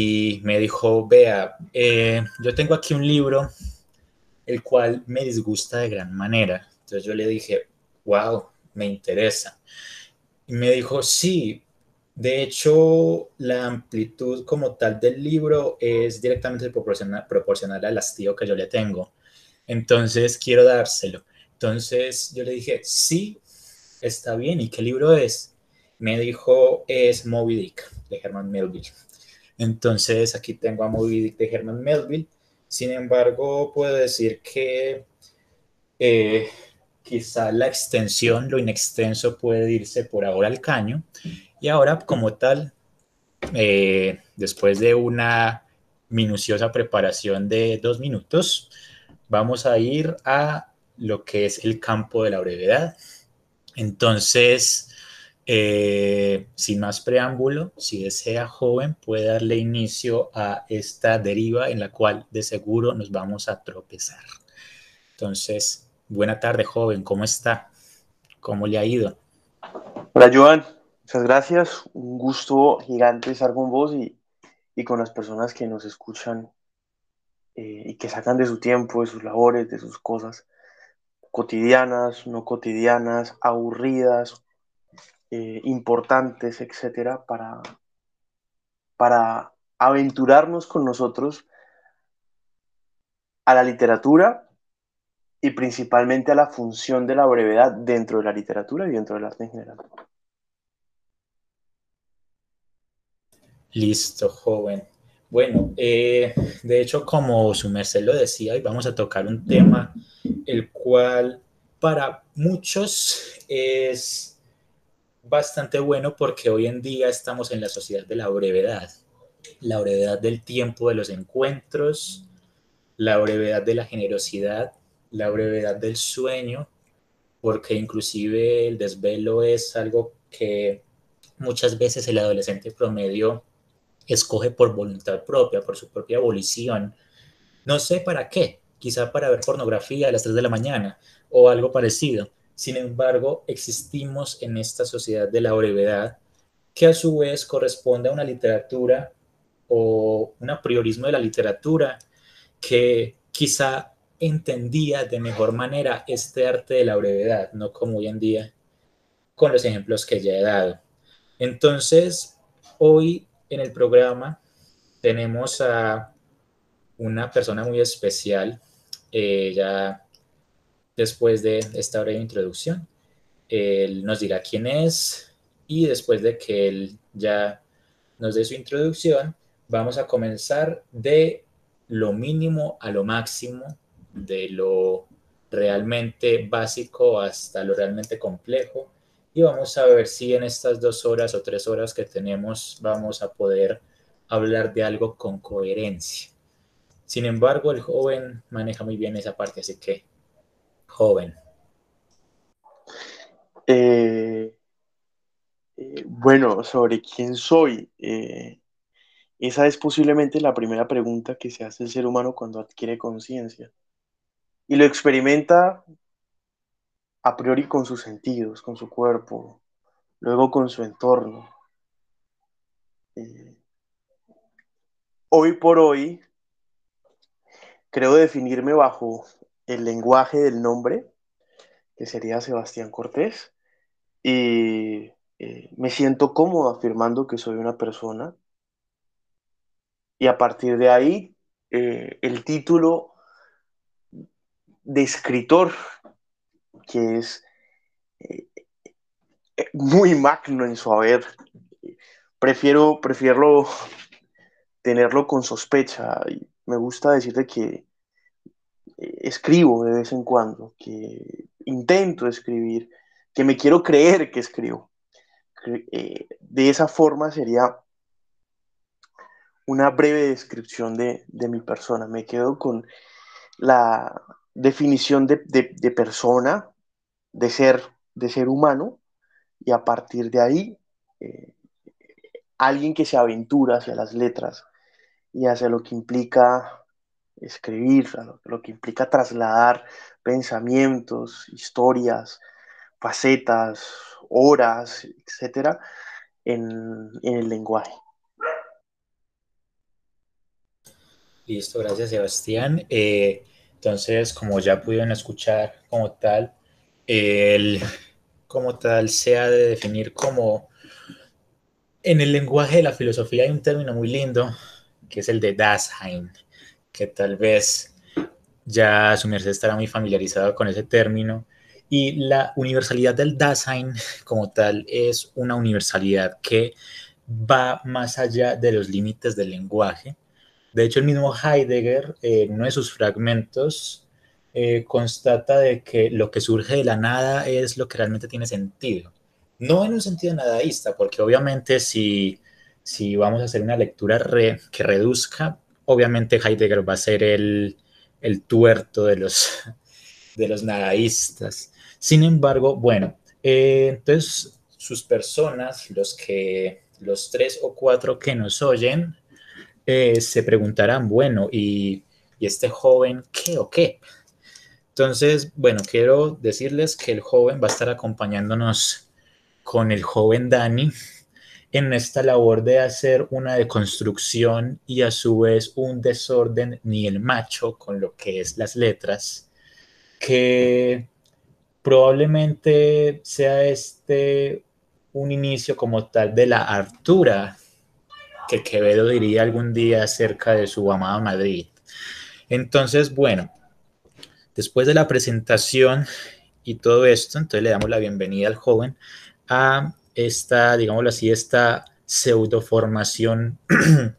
y me dijo, vea, eh, yo tengo aquí un libro el cual me disgusta de gran manera. Entonces yo le dije, wow, me interesa. Y me dijo, sí, de hecho, la amplitud como tal del libro es directamente proporcional, al hastío que yo le tengo. Entonces, quiero dárselo. Entonces, yo le dije, sí, está bien. ¿Y qué libro es? Me dijo, es Moby Dick, de Herman Melville. Entonces, aquí tengo a Moby Dick de Herman Melville. Sin embargo, puedo decir que eh, quizá la extensión, lo inextenso puede irse por ahora al caño. Y ahora, como tal, eh, después de una minuciosa preparación de dos minutos, vamos a ir a lo que es el campo de la brevedad. Entonces, eh, sin más preámbulo, si desea joven, puede darle inicio a esta deriva en la cual de seguro nos vamos a tropezar. Entonces, Buena tarde, joven. ¿Cómo está? ¿Cómo le ha ido? Hola, Joan. Muchas gracias. Un gusto gigante estar con vos y, con las personas que nos escuchan eh, y que sacan de su tiempo, de sus labores, de sus cosas cotidianas, no cotidianas, aburridas, eh, importantes, etcétera, para, para aventurarnos con nosotros a la literatura y principalmente a la función de la brevedad dentro de la literatura y dentro del arte en general. Listo, joven. Bueno, eh, de hecho, como su merced lo decía, hoy vamos a tocar un tema el cual para muchos es bastante bueno porque hoy en día estamos en la sociedad de la brevedad, la brevedad del tiempo de los encuentros, la brevedad de la generosidad, la brevedad del sueño, porque inclusive el desvelo es algo que muchas veces el adolescente promedio escoge por voluntad propia, por su propia abolición. No sé para qué, quizá para ver pornografía a las 3 de la mañana o algo parecido. Sin embargo, existimos en esta sociedad de la brevedad que a su vez corresponde a una literatura o un apriorismo de la literatura que quizá entendía de mejor manera este arte de la brevedad, no como hoy en día con los ejemplos que ya he dado. Entonces, hoy en el programa tenemos a una persona muy especial, ya después de esta breve introducción, él nos dirá quién es y después de que él ya nos dé su introducción, vamos a comenzar de lo mínimo a lo máximo de lo realmente básico hasta lo realmente complejo y vamos a ver si en estas dos horas o tres horas que tenemos vamos a poder hablar de algo con coherencia. Sin embargo, el joven maneja muy bien esa parte, así que, joven. Eh, eh, bueno, sobre quién soy. Eh, esa es posiblemente la primera pregunta que se hace el ser humano cuando adquiere conciencia y lo experimenta a priori con sus sentidos, con su cuerpo, luego con su entorno. Hoy por hoy, creo definirme bajo el lenguaje del nombre, que sería Sebastián Cortés, y eh, me siento cómodo afirmando que soy una persona. Y a partir de ahí, eh, el título de escritor, que es eh, muy magno en su haber. Prefiero, prefiero tenerlo con sospecha. Me gusta decirle que escribo de vez en cuando, que intento escribir, que me quiero creer que escribo. Eh, de esa forma sería una breve descripción de, de mi persona. Me quedo con la, definición de, persona, de ser, de ser humano, y a partir de ahí, eh, alguien que se aventura hacia las letras y hacia lo que implica escribir, lo, que implica trasladar pensamientos, historias, facetas, horas, etcétera, en, en el lenguaje. Listo, gracias Sebastián. Eh, entonces, como ya pudieron escuchar como tal, el como tal se ha de definir como en el lenguaje de la filosofía hay un término muy lindo que es el de Dasein, que tal vez ya su merced estará muy familiarizado con ese término. Y la universalidad del Dasein como tal es una universalidad que va más allá de los límites del lenguaje. De hecho, el mismo Heidegger, en uno de sus fragmentos, eh, constata de que lo que surge de la nada es lo que realmente tiene sentido. No en un sentido nadaísta, porque obviamente si, si vamos a hacer una lectura que reduzca, obviamente Heidegger va a ser el, el tuerto de los, de los nadaístas. Sin embargo, bueno, eh, entonces sus personas, los que los tres o cuatro que nos oyen, eh, se preguntarán, bueno, ¿y, ¿y este joven qué o qué? Entonces, bueno, quiero decirles que el joven va a estar acompañándonos con el joven Dani en esta labor de hacer una deconstrucción y a su vez un desorden ni el macho con lo que es las letras, que probablemente sea este un inicio como tal de la hartura que Quevedo diría algún día acerca de su amado Madrid. Entonces, bueno, Después de la presentación y todo esto, entonces le damos la bienvenida al joven a esta, digámoslo así, esta pseudoformación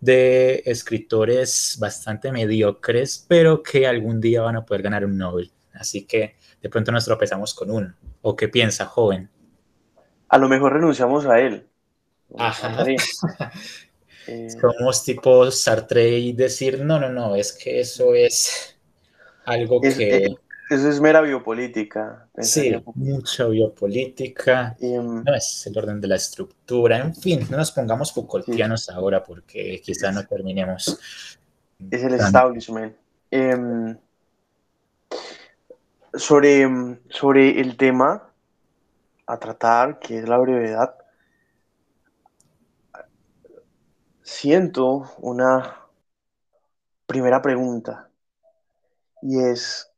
de escritores bastante mediocres, pero que algún día van a poder ganar un Nobel. Así que de pronto nos tropezamos con uno. ¿O qué piensa, joven? A lo mejor renunciamos a él. Ajá. Somos tipo Sartre y decir, no, no, no, es que eso es algo que... Eh, eso es mera biopolítica. Sí, mucha biopolítica. Mm, no es el orden de la estructura. En fin, no nos pongamos Foucaultianos ahora porque quizá no terminemos. Es el establishment. Em, sobre, sobre el tema a tratar, que es la brevedad, siento una primera pregunta y es,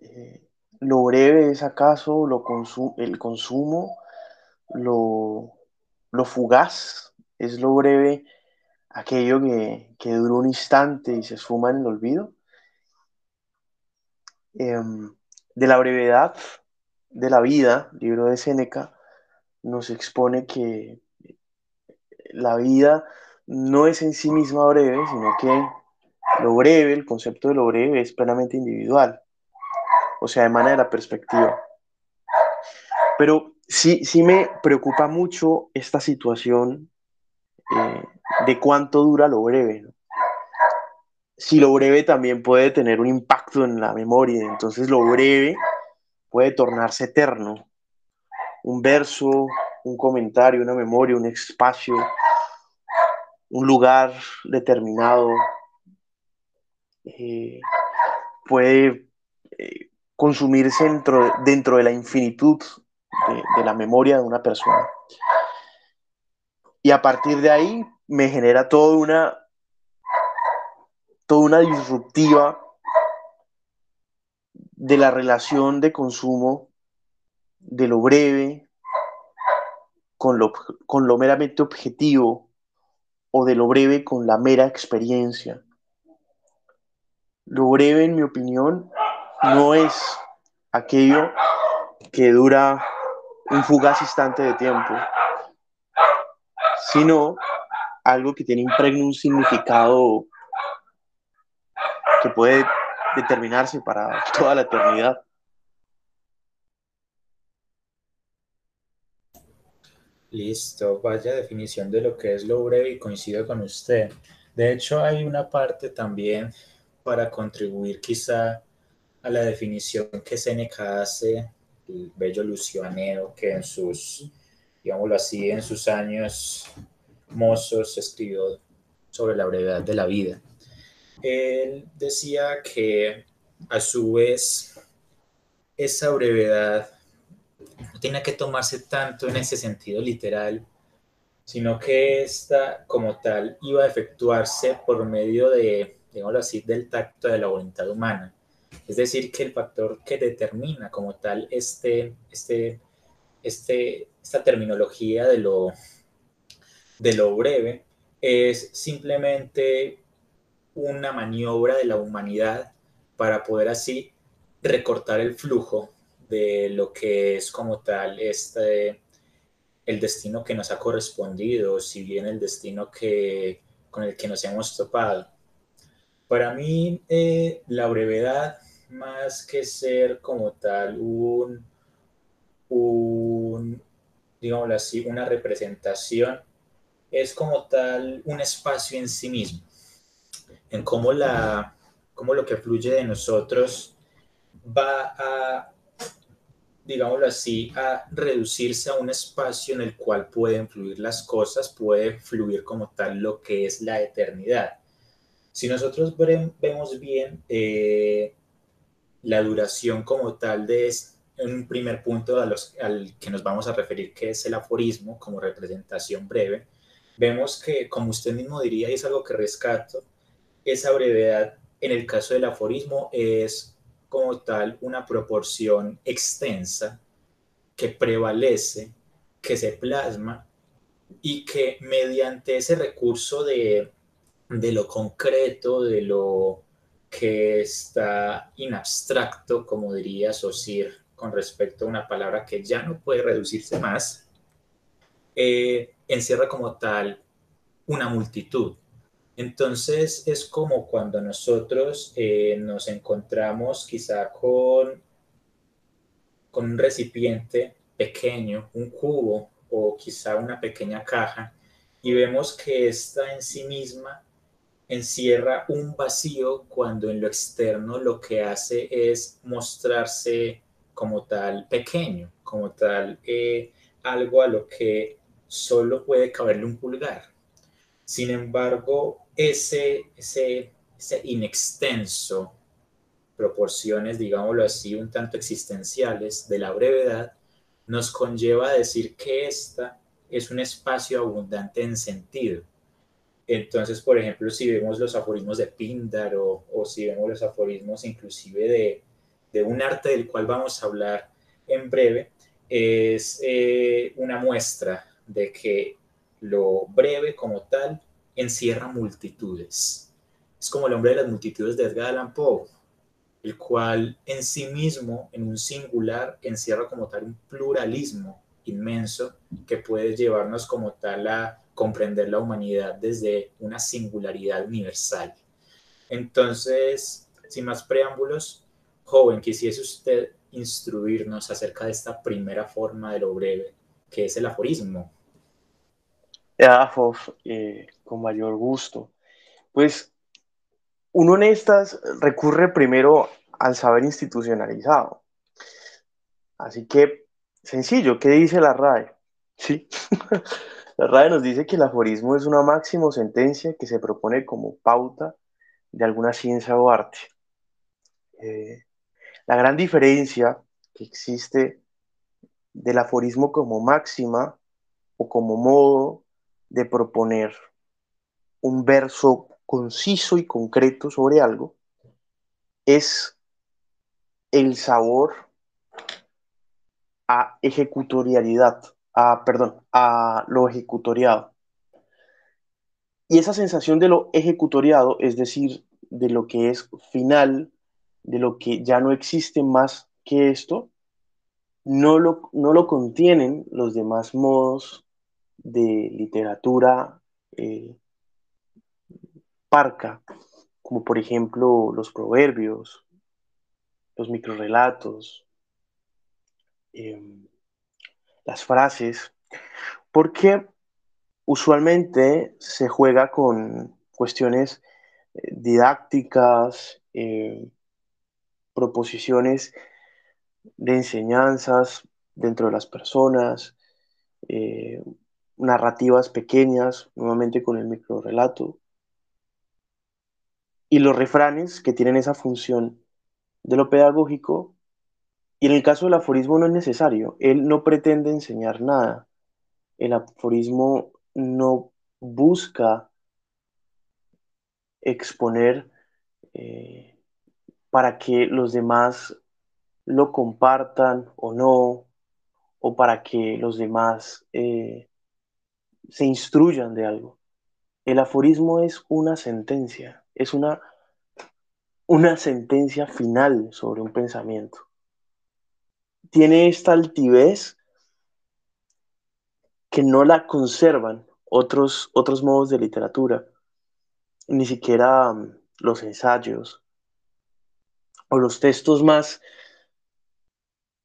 eh, ¿lo breve es acaso lo el consumo? Lo, ¿Lo fugaz es lo breve aquello que, que dura un instante y se esfuma en el olvido? Em, de la brevedad de la vida, libro de Séneca, nos expone que la vida no es en sí misma breve, sino que lo breve, el concepto de lo breve es plenamente individual, o sea, de la perspectiva. Pero sí, sí me preocupa mucho esta situación eh, de cuánto dura lo breve. Si lo breve también puede tener un impacto en la memoria, entonces lo breve puede tornarse eterno. Un verso, un comentario, una memoria, un espacio, un lugar determinado, eh, puede eh, consumirse dentro, dentro, de la infinitud de, la memoria de una persona. Y a partir de ahí me genera toda una, toda una disruptiva de la relación de consumo de lo breve con lo, con lo meramente objetivo o de lo breve con la mera experiencia. Lo breve, en mi opinión, no es aquello que dura un fugaz instante de tiempo, sino algo que tiene impregno un significado que puede determinarse para toda la eternidad. Listo, vaya definición de lo que es lo breve y coincido con usted. De hecho, hay una parte también para contribuir quizá a la definición que Seneca hace, el bello Lucianeo, que en sus, digámoslo así, en sus años mozos escribió sobre la brevedad de la vida. Él decía que a su vez esa brevedad no tenía que tomarse tanto en ese sentido literal, sino que esta como tal iba a efectuarse por medio de digámoslo así, del tacto de la voluntad humana. Es decir, que el factor que determina como tal este, este, este, esta terminología de lo, de lo breve es simplemente una maniobra de la humanidad para poder así recortar el flujo de lo que es como tal este, el destino que nos ha correspondido, si bien el destino que, con el que nos hemos topado. Para mí, eh, la brevedad, más que ser como tal un, un, digámoslo así, una representación, es como tal un espacio en sí mismo, en cómo, la, cómo lo que fluye de nosotros va a digámoslo así, a reducirse a un espacio en el cual pueden fluir las cosas, puede fluir como tal lo que es la eternidad. Si nosotros vemos bien eh, la duración como tal de un primer punto a al que nos vamos a referir, que es el aforismo como representación breve, vemos que, como usted mismo diría, y es algo que rescato, esa brevedad en el caso del aforismo es como tal una proporción extensa que prevalece, que se plasma y que mediante ese recurso de, lo concreto, de lo que está in abstracto, como diría Sosir, con respecto a una palabra que ya no puede reducirse más, eh, encierra como tal una multitud, entonces es como cuando nosotros eh, nos encontramos quizá con, con un recipiente pequeño, un cubo o quizá una pequeña caja y vemos que esta en sí misma encierra un vacío cuando en lo externo lo que hace es mostrarse como tal pequeño, como tal eh, algo a lo que solo puede caberle un pulgar. Sin embargo, ese, ese, ese inextenso, proporciones, digámoslo así, un tanto existenciales de la brevedad, nos conlleva a decir que esta es un espacio abundante en sentido. Entonces, por ejemplo, si vemos los aforismos de Pindar o, si vemos los aforismos inclusive de, de, un arte del cual vamos a hablar en breve, es eh, una muestra de que lo breve como tal encierra multitudes. Es como el hombre de las multitudes de Edgar Allan Poe, el cual en sí mismo, en un singular, encierra como tal un pluralismo inmenso que puede llevarnos como tal a comprender la humanidad desde una singularidad universal. Entonces, sin más preámbulos, joven, quisiese usted instruirnos acerca de esta primera forma de lo breve, que es el aforismo. Eh, con mayor gusto. Pues uno en estas recurre primero al saber institucionalizado. Así que, sencillo, ¿qué dice la RAE? Sí, la RAE nos dice que el aforismo es una máxima o sentencia que se propone como pauta de alguna ciencia o arte. Eh, la gran diferencia que existe del aforismo como máxima o como modo de proponer un verso conciso y concreto sobre algo es el sabor a ejecutorialidad, a, perdón, a lo ejecutoriado. Y esa sensación de lo ejecutoriado, es decir, de lo que es final, de lo que ya no existe más que esto, no lo, no lo contienen los demás modos de literatura eh, parca, como por ejemplo los proverbios, los microrelatos, em, las frases, porque usualmente se juega con cuestiones eh, didácticas, em, proposiciones de enseñanzas dentro de las personas, eh, narrativas pequeñas, nuevamente con el microrelato, y los refranes que tienen esa función de lo pedagógico. Y en el caso del aforismo no es necesario, él no pretende enseñar nada. El aforismo no busca exponer eh, para que los demás lo compartan o no, o para que los demás eh, se instruyan de algo. El aforismo es una sentencia, es una, una sentencia final sobre un pensamiento. Tiene esta altivez que no la conservan otros, otros modos de literatura, ni siquiera um, los ensayos o los textos más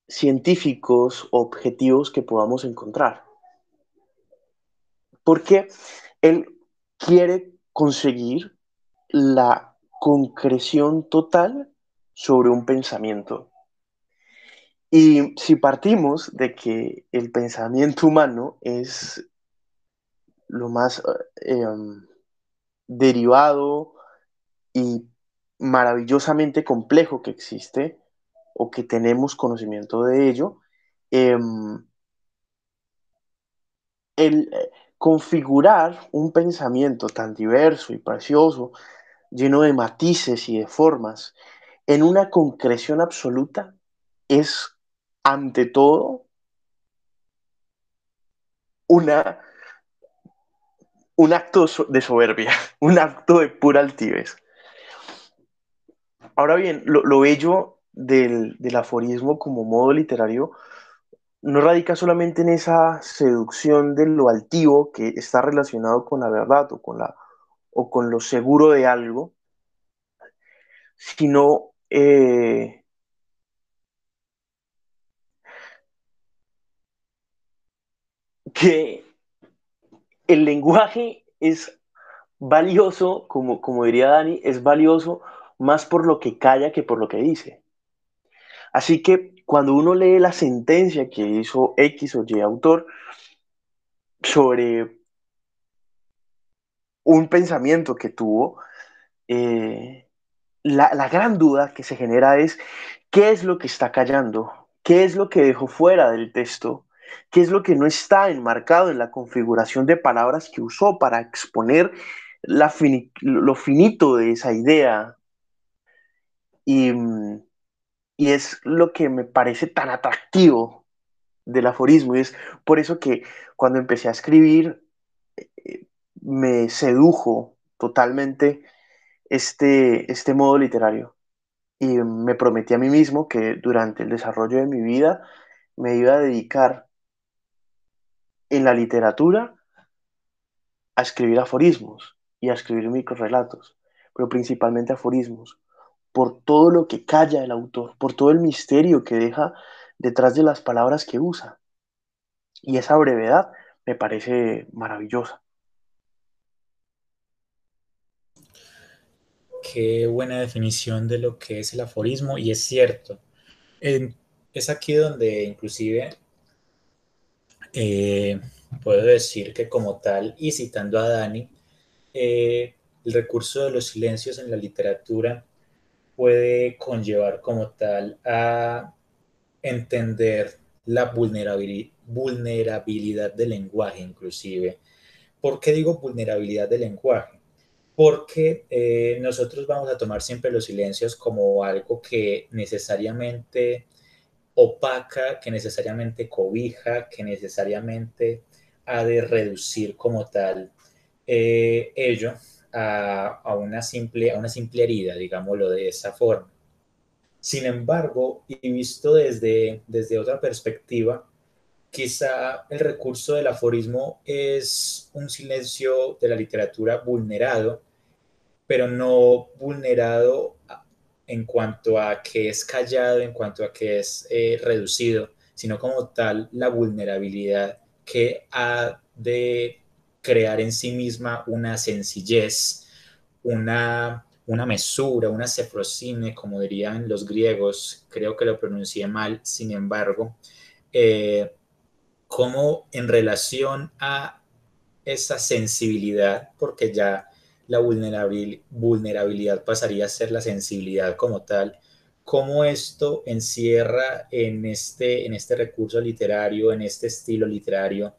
científicos, objetivos que podamos encontrar. Porque él quiere conseguir la concreción total sobre un pensamiento. Y si partimos de que el pensamiento humano es lo más eh, em, derivado y maravillosamente complejo que existe, o que tenemos conocimiento de ello, em, el eh, configurar un pensamiento tan diverso y precioso, lleno de matices y de formas, en una concreción absoluta, es ante todo una, un acto de soberbia, un acto de pura altivez. Ahora bien, lo, lo bello del, aforismo como modo literario no radica solamente en esa seducción de lo altivo que está relacionado con la verdad o con, la, o con lo seguro de algo, sino eh, que el lenguaje es valioso, como, como diría Dani, es valioso más por lo que calla que por lo que dice. Así que cuando uno lee la sentencia que hizo X o Y autor sobre un pensamiento que tuvo, eh, la, la, gran duda que se genera es qué es lo que está callando, qué es lo que dejó fuera del texto, qué es lo que no está enmarcado en la configuración de palabras que usó para exponer lo finito de esa idea. Y, y es lo que me parece tan atractivo del aforismo. Y es por eso que cuando empecé a escribir eh, me sedujo totalmente este, este modo literario. Y me prometí a mí mismo que durante el desarrollo de mi vida me iba a dedicar en la literatura a escribir aforismos y a escribir microrelatos, pero principalmente aforismos, por todo lo que calla el autor, por todo el misterio que deja detrás de las palabras que usa. Y esa brevedad me parece maravillosa. Qué buena definición de lo que es el aforismo y es cierto. es aquí donde inclusive eh, puedo decir que como tal, y citando a Dani, eh, el recurso de los silencios en la literatura puede conllevar como tal a entender la vulnerabilidad, del lenguaje inclusive. ¿Por qué digo vulnerabilidad del lenguaje? Porque eh, nosotros vamos a tomar siempre los silencios como algo que necesariamente opaca, que necesariamente cobija, que necesariamente ha de reducir como tal eh, ello a, una simple, a una simple herida, digámoslo de esa forma. Sin embargo, y visto desde, desde otra perspectiva, quizá el recurso del aforismo es un silencio de la literatura vulnerado, pero no vulnerado en cuanto a que es callado, en cuanto a que es eh, reducido, sino como tal la vulnerabilidad que ha de crear en sí misma una sencillez, una, una mesura, una cefrosine, como dirían los griegos, creo que lo pronuncié mal, sin embargo, eh, como en relación a esa sensibilidad, porque ya la vulnerabilidad pasaría a ser la sensibilidad como tal, cómo esto encierra en este, en este recurso literario, en este estilo literario,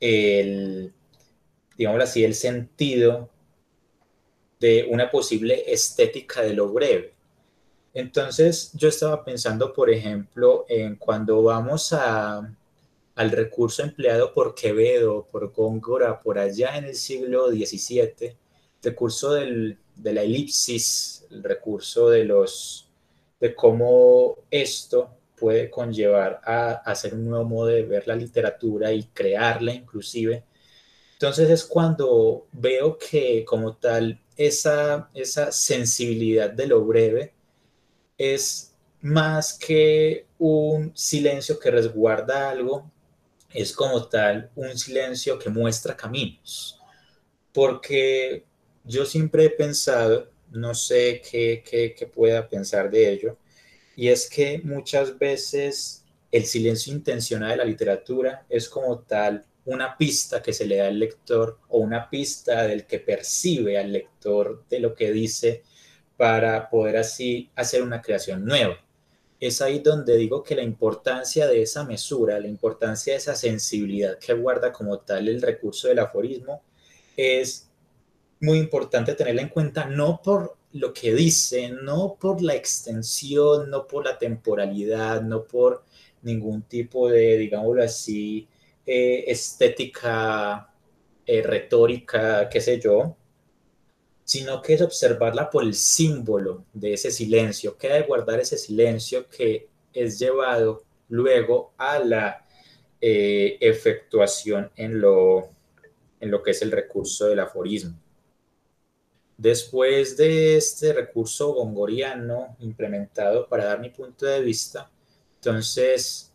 el, digámoslo así, el sentido de una posible estética de lo breve. Entonces yo estaba pensando, por ejemplo, en cuando vamos a, al recurso empleado por Quevedo, por Góngora, por allá en el siglo XVII, recurso del, de la elipsis, el recurso de, los, de cómo esto puede conllevar a, hacer un nuevo modo de ver la literatura y crearla inclusive. Entonces es cuando veo que como tal esa, esa sensibilidad de lo breve es más que un silencio que resguarda algo, es como tal un silencio que muestra caminos. Porque yo siempre he pensado, no sé qué, qué, pueda pensar de ello, y es que muchas veces el silencio intencional de la literatura es como tal una pista que se le da al lector o una pista del que percibe al lector de lo que dice para poder así hacer una creación nueva. Es ahí donde digo que la importancia de esa mesura, la importancia de esa sensibilidad que guarda como tal el recurso del aforismo es muy importante tenerla en cuenta, no por lo que dice, no por la extensión, no por la temporalidad, no por ningún tipo de, digámoslo así, eh, estética, eh, retórica, qué sé yo, sino que es observarla por el símbolo de ese silencio, que de guardar ese silencio que es llevado luego a la eh, efectuación en lo, en lo que es el recurso del aforismo. Después de este recurso gongoriano implementado para dar mi punto de vista, entonces,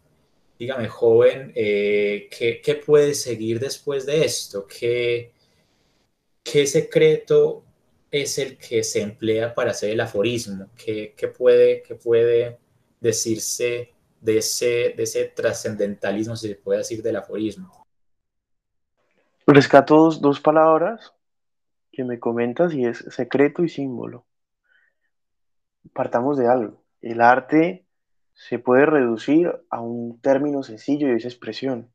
dígame, joven, eh, ¿qué, puede seguir después de esto? ¿Qué, ¿Qué secreto es el que se emplea para hacer el aforismo? ¿Qué, puede, decirse de ese, de ese trascendentalismo, si se puede decir, del aforismo? Rescato dos palabras que me comentas y es secreto y símbolo. Partamos de algo. El arte se puede reducir a un término sencillo y es expresión.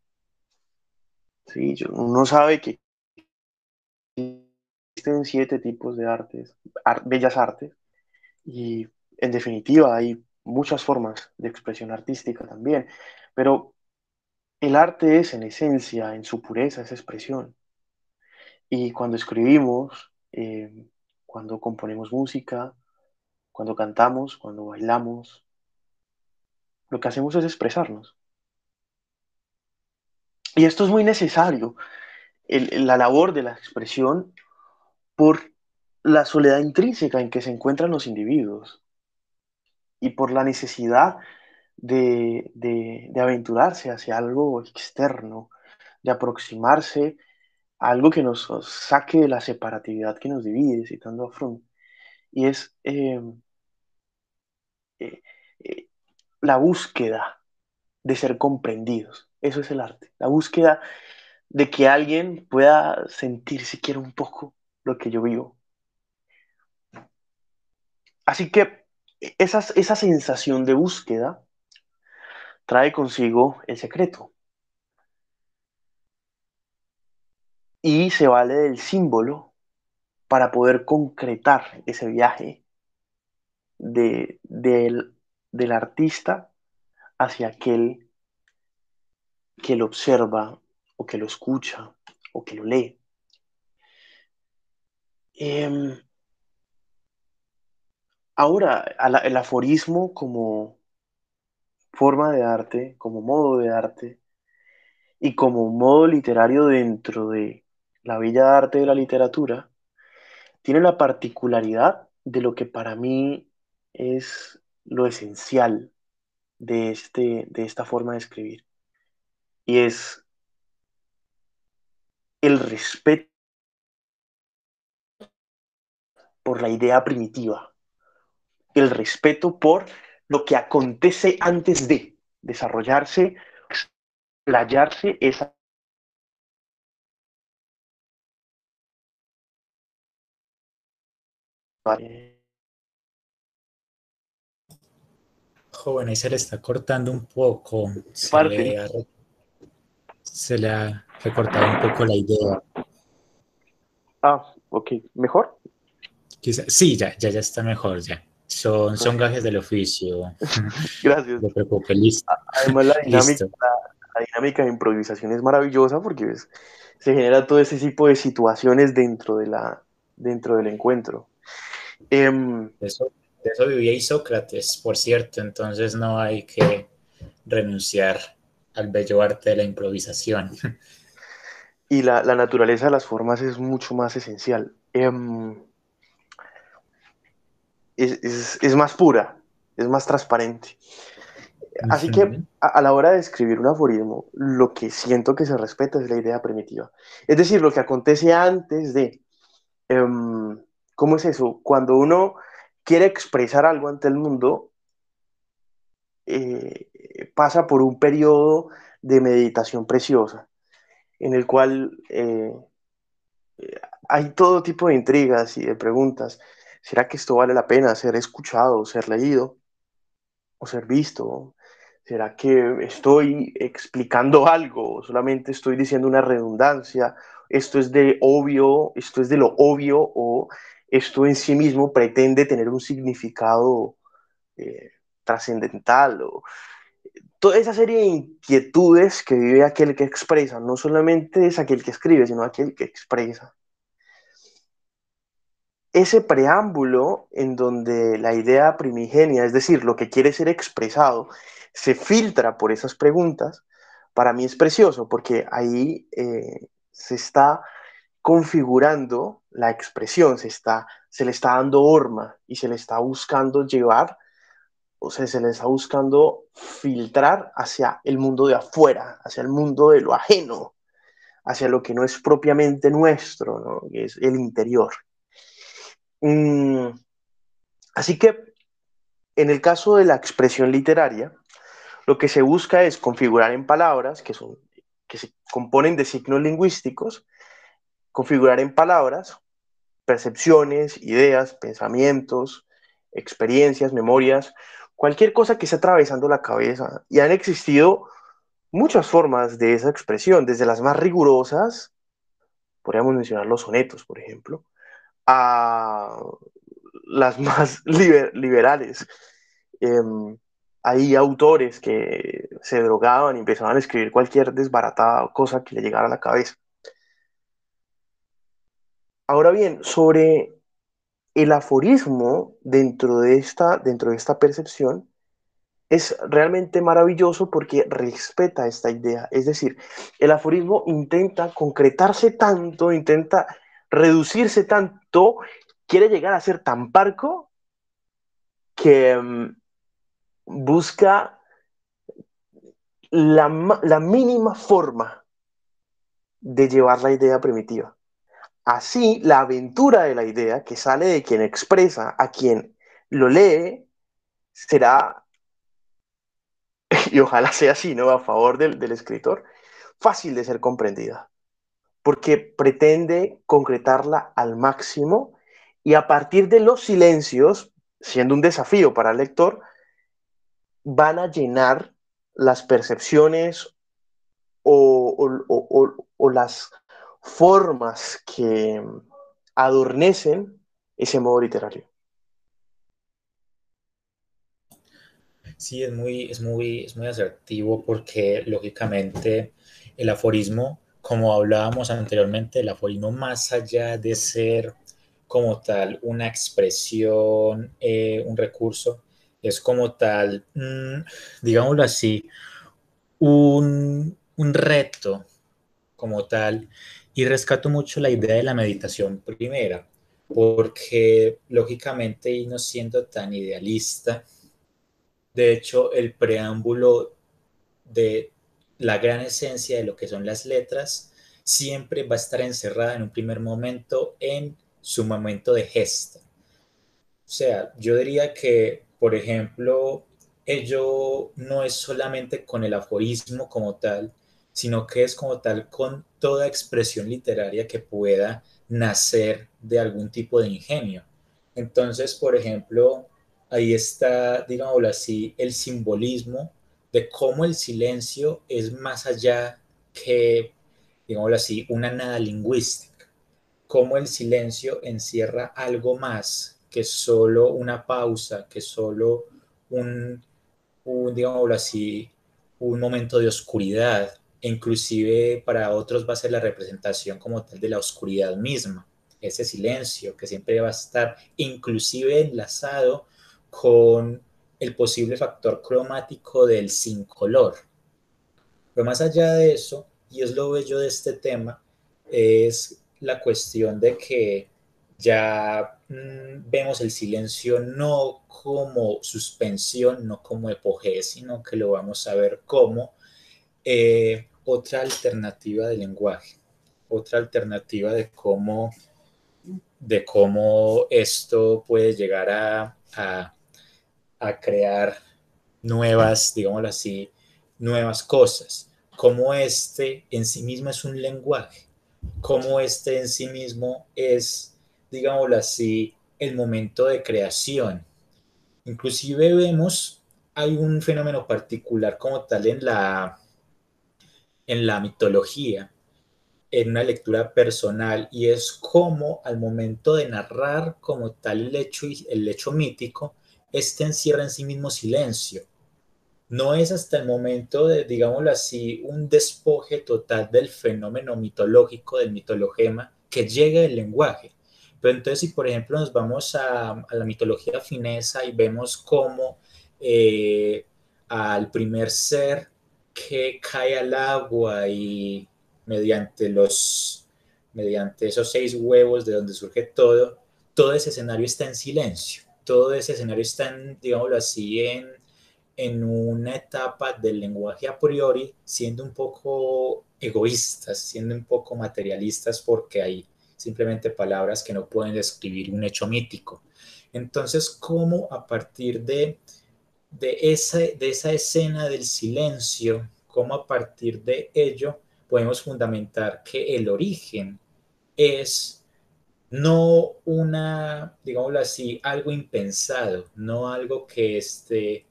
¿Sí? Uno sabe que existen siete tipos de artes, bellas artes, y en definitiva hay muchas formas de expresión artística también, pero el arte es en esencia, en su pureza, esa expresión. Y cuando escribimos, eh, cuando componemos música, cuando cantamos, cuando bailamos, lo que hacemos es expresarnos. Y esto es muy necesario, la labor de la expresión, por la soledad intrínseca en que se encuentran los individuos y por la necesidad de, de aventurarse hacia algo externo, de aproximarse algo que nos saque de la separatividad que nos divide, citando a Fromm, y es em, eh, eh, la búsqueda de ser comprendidos. Eso es el arte, la búsqueda de que alguien pueda sentir siquiera un poco lo que yo vivo. Así que esa sensación de búsqueda trae consigo el secreto, y se vale del símbolo para poder concretar ese viaje de, del, del artista hacia aquel que lo observa o que lo escucha o que lo lee. Em, ahora, el aforismo como forma de arte, como modo de arte y como modo literario dentro de la bella arte de la literatura, tiene la particularidad de lo que para mí es lo esencial de, este, de esta forma de escribir. Y es el respeto por la idea primitiva, el respeto por lo que acontece antes de desarrollarse, playarse esa Joven, ahí se le está cortando un poco. Se le, ha, se le ha recortado un poco la idea. Ah, ok. ¿Mejor? sí, ya, ya, ya está mejor, ya. Son, son gajes del oficio. Gracias. No preocupe, listo. Además, la dinámica, la, dinámica, de improvisación es maravillosa porque se genera todo ese tipo de situaciones dentro, de la, dentro del encuentro. Em, eso, de eso vivía Isócrates, por cierto, entonces no hay que renunciar al bello arte de la improvisación. Y la, la naturaleza de las formas es mucho más esencial. Em, es, es, más pura, es más transparente. Así que a, la hora de escribir un aforismo, lo que siento que se respeta es la idea primitiva. Es decir, lo que acontece antes de... Em, ¿Cómo es eso? Cuando uno quiere expresar algo ante el mundo, eh, pasa por un periodo de meditación preciosa, en el cual eh, hay todo tipo de intrigas y de preguntas. ¿Será que esto vale la pena ser escuchado, ser leído o ser visto? ¿Será que estoy explicando algo? ¿Solamente estoy diciendo una redundancia? ¿Esto es de obvio? ¿Esto es de lo obvio? ¿O esto en sí mismo pretende tener un significado eh, trascendental? Toda esa serie de inquietudes que vive aquel que expresa, no solamente es aquel que escribe, sino aquel que expresa ese preámbulo en donde la idea primigenia, es decir, lo que quiere ser expresado, se filtra por esas preguntas, para mí es precioso porque ahí eh, se está configurando la expresión, se, está, se le está dando forma y se le está buscando llevar, o sea, se le está buscando filtrar hacia el mundo de afuera, hacia el mundo de lo ajeno, hacia lo que no es propiamente nuestro, ¿no? que es el interior. Mm, así que en el caso de la expresión literaria, lo que se busca es configurar en palabras, que, son, que se componen de signos lingüísticos, configurar en palabras percepciones, ideas, pensamientos, experiencias, memorias, cualquier cosa que esté atravesando la cabeza. Y han existido muchas formas de esa expresión, desde las más rigurosas, podríamos mencionar los sonetos, por ejemplo, a las más liberales. Em, hay autores que se drogaban y empezaban a escribir cualquier desbaratada cosa que le llegara a la cabeza. Ahora bien, sobre el aforismo dentro de esta, dentro de esta percepción, es realmente maravilloso porque respeta esta idea. Es decir, el aforismo intenta concretarse tanto, intenta reducirse tanto, quiere llegar a ser tan parco que mm, busca la, mínima forma de llevar la idea primitiva. Así, la aventura de la idea que sale de quien expresa a quien lo lee será, y ojalá sea así, ¿no? A favor del escritor, fácil de ser comprendida porque pretende concretarla al máximo y a partir de los silencios, siendo un desafío para el lector, van a llenar las percepciones o, las formas que adornecen ese modo literario. Sí, es muy, es muy, es muy asertivo porque lógicamente el aforismo como hablábamos anteriormente, el aforismo más allá de ser como tal una expresión, eh, un recurso, es como tal, mm, digámoslo así, un, un reto como tal. Y rescato mucho la idea de la meditación primera, porque lógicamente, y no siendo tan idealista, de hecho, el preámbulo de la gran esencia de lo que son las letras siempre va a estar encerrada en un primer momento en su momento de gesta. O sea, yo diría que, por ejemplo, ello no es solamente con el aforismo como tal, sino que es como tal con toda expresión literaria que pueda nacer de algún tipo de ingenio. Entonces, por ejemplo, ahí está, digámoslo así, el simbolismo de cómo el silencio es más allá que, digámoslo así, una nada lingüística. cómo el silencio encierra algo más que solo una pausa, que solo un, un digámoslo así, un momento de oscuridad, inclusive para otros va a ser la representación como tal de la oscuridad misma, ese silencio que siempre va a estar inclusive enlazado con el posible factor cromático del sin color. Pero más allá de eso, y es lo bello de este tema, es la cuestión de que ya mm, vemos el silencio no como suspensión, no como epogeo, sino que lo vamos a ver como eh, otra alternativa de lenguaje, otra alternativa de cómo, de cómo esto puede llegar a, a, crear nuevas, digámoslo así, nuevas cosas, como este en sí mismo es un lenguaje, como este en sí mismo es, digámoslo así, el momento de creación. Inclusive vemos, hay un fenómeno particular como tal en la, en la mitología, en una lectura personal, y es como al momento de narrar como tal el hecho, el hecho mítico, este encierra en sí mismo silencio. No es hasta el momento de, digámoslo así, un despoje total del fenómeno mitológico, del mitologema, que llega el lenguaje. Pero entonces, si por ejemplo nos vamos a, la mitología finesa y vemos cómo eh, al primer ser que cae al agua y mediante los mediante esos seis huevos de donde surge todo, todo ese escenario está en silencio, todo ese escenario está, en, digámoslo así, en, en una etapa del lenguaje a priori, siendo un poco egoístas, siendo un poco materialistas, porque hay simplemente palabras que no pueden describir un hecho mítico. Entonces, ¿cómo a partir de de esa, de esa escena del silencio, cómo a partir de ello podemos fundamentar que el origen es no una, digámoslo así, algo impensado, no algo que, este,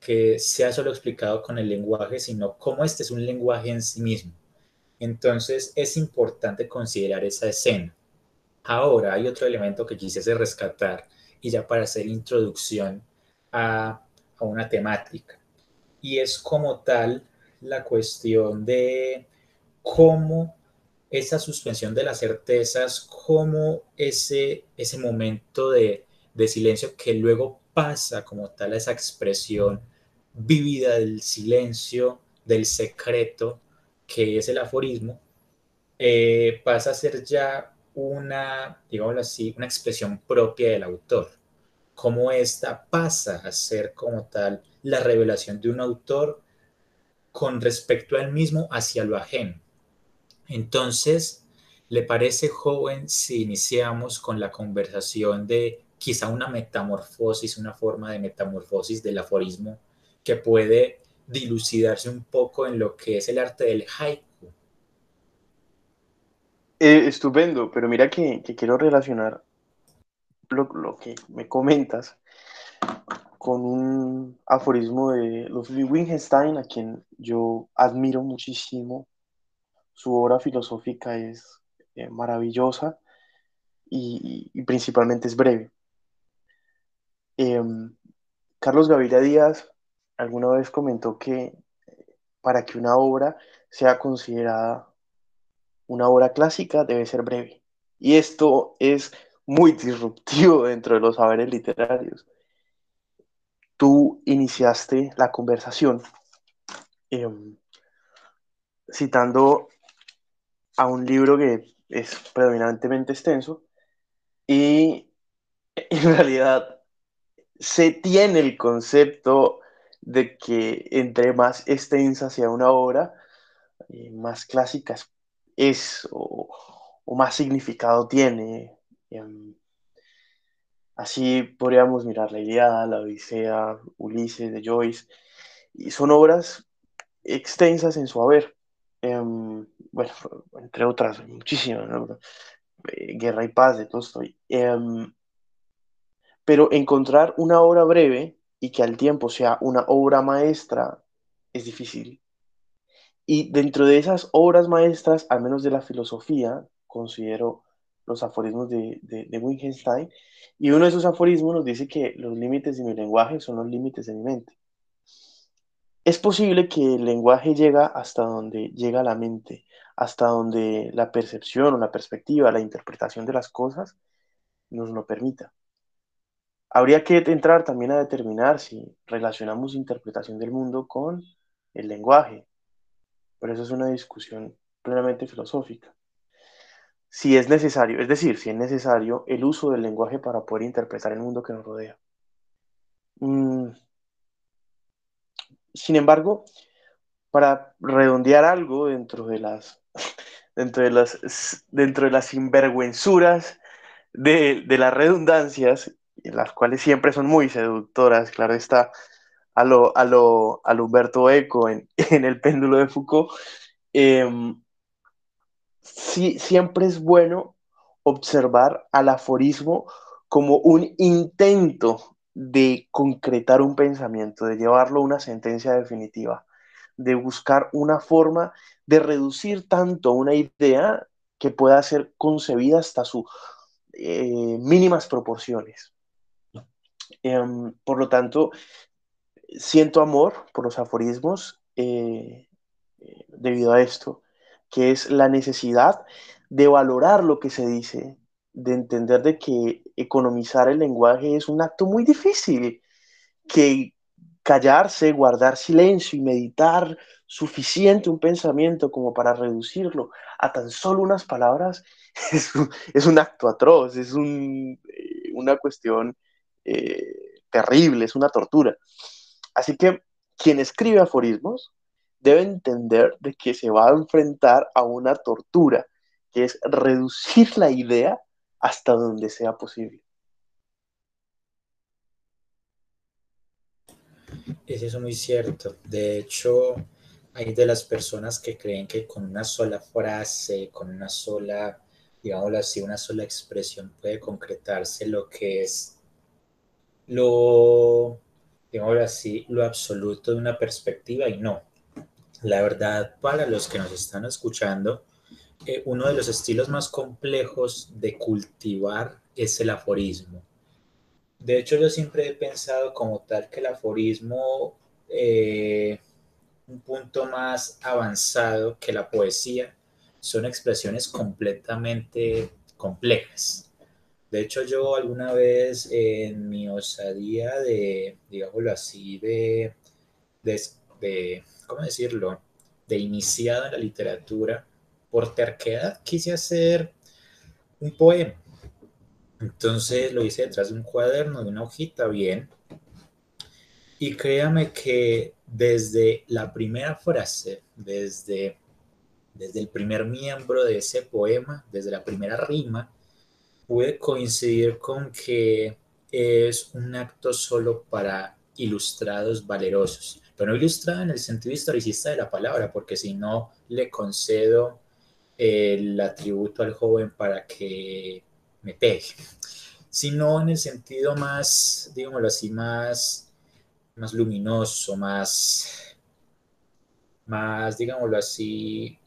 que sea solo explicado con el lenguaje, sino cómo este es un lenguaje en sí mismo. Entonces es importante considerar esa escena. Ahora hay otro elemento que quisiese rescatar y ya para hacer introducción a a una temática. Y es como tal la cuestión de cómo esa suspensión de las certezas, cómo ese, ese momento de, de silencio que luego pasa como tal a esa expresión vívida del silencio, del secreto, que es el aforismo, eh, pasa a ser ya una, digámoslo así, una expresión propia del autor cómo esta pasa a ser como tal la revelación de un autor con respecto a él mismo hacia lo ajeno. Entonces, ¿le parece joven si iniciamos con la conversación de quizá una metamorfosis, una forma de metamorfosis del aforismo que puede dilucidarse un poco en lo que es el arte del haiku? Eh, estupendo, pero mira que quiero relacionar lo, que me comentas con un aforismo de Ludwig Wittgenstein, a quien yo admiro muchísimo. Su obra filosófica es eh, maravillosa y, principalmente es breve. Em, Carlos Gaviria Díaz alguna vez comentó que para que una obra sea considerada una obra clásica debe ser breve. Y esto es muy disruptivo dentro de los saberes literarios. Tú iniciaste la conversación em, citando a un libro que es predominantemente extenso y en realidad se tiene el concepto de que entre más extensa sea una obra, eh, más clásica es o, o, más significado tiene. Em, así podríamos mirar la Ilíada, la Odisea, Ulises de Joyce, y son obras extensas en su haber. Em, bueno, entre otras, muchísimas, eh, Guerra y Paz de Tolstoy. Em, pero encontrar una obra breve y que al tiempo sea una obra maestra es difícil. Y dentro de esas obras maestras, al menos de la filosofía, considero los aforismos de, Wittgenstein, y uno de esos aforismos nos dice que los límites de mi lenguaje son los límites de mi mente. Es posible que el lenguaje llega hasta donde llega la mente, hasta donde la percepción o la perspectiva, la interpretación de las cosas nos lo permita. Habría que entrar también a determinar si relacionamos interpretación del mundo con el lenguaje, pero eso es una discusión plenamente filosófica si es necesario, es decir, si es necesario el uso del lenguaje para poder interpretar el mundo que nos rodea. Mm. Sin embargo, para redondear algo dentro de las, dentro de las, dentro de las sinvergüenzuras de, las redundancias, las cuales siempre son muy seductoras, claro está, a lo, a lo, a Humberto Eco en, el péndulo de Foucault, em, sí, siempre es bueno observar al aforismo como un intento de concretar un pensamiento, de llevarlo a una sentencia definitiva, de buscar una forma de reducir tanto una idea que pueda ser concebida hasta sus eh, mínimas proporciones. Em, por lo tanto, siento amor por los aforismos eh, eh, debido a esto que es la necesidad de valorar lo que se dice, de entender de que economizar el lenguaje es un acto muy difícil, que callarse, guardar silencio y meditar suficiente un pensamiento como para reducirlo a tan solo unas palabras es un, acto atroz, es eh, una cuestión eh, terrible, es una tortura. Así que quien escribe aforismos debe entender de que se va a enfrentar a una tortura, que es reducir la idea hasta donde sea posible. Es eso muy cierto. De hecho, hay de las personas que creen que con una sola frase, con una sola, digámoslo así, una sola expresión puede concretarse lo que es lo, digámoslo así, lo absoluto de una perspectiva y no. La verdad, para los que nos están escuchando, eh, uno de los estilos más complejos de cultivar es el aforismo. De hecho, yo siempre he pensado como tal que el aforismo, eh, un punto más avanzado que la poesía, son expresiones completamente complejas. De hecho, yo alguna vez en mi osadía de, digámoslo así, de, de ¿cómo decirlo?, de iniciado en la literatura, por terquedad quise hacer un poema. Entonces lo hice detrás de un cuaderno, de una hojita, bien. Y créame que desde la primera frase, desde, desde el primer miembro de ese poema, desde la primera rima, pude coincidir con que es un acto solo para ilustrados valerosos pero no ilustrada en el sentido historicista de la palabra, porque si no le concedo el atributo al joven para que me pegue, sino en el sentido más, digámoslo así, más, más luminoso, más, más, digámoslo así,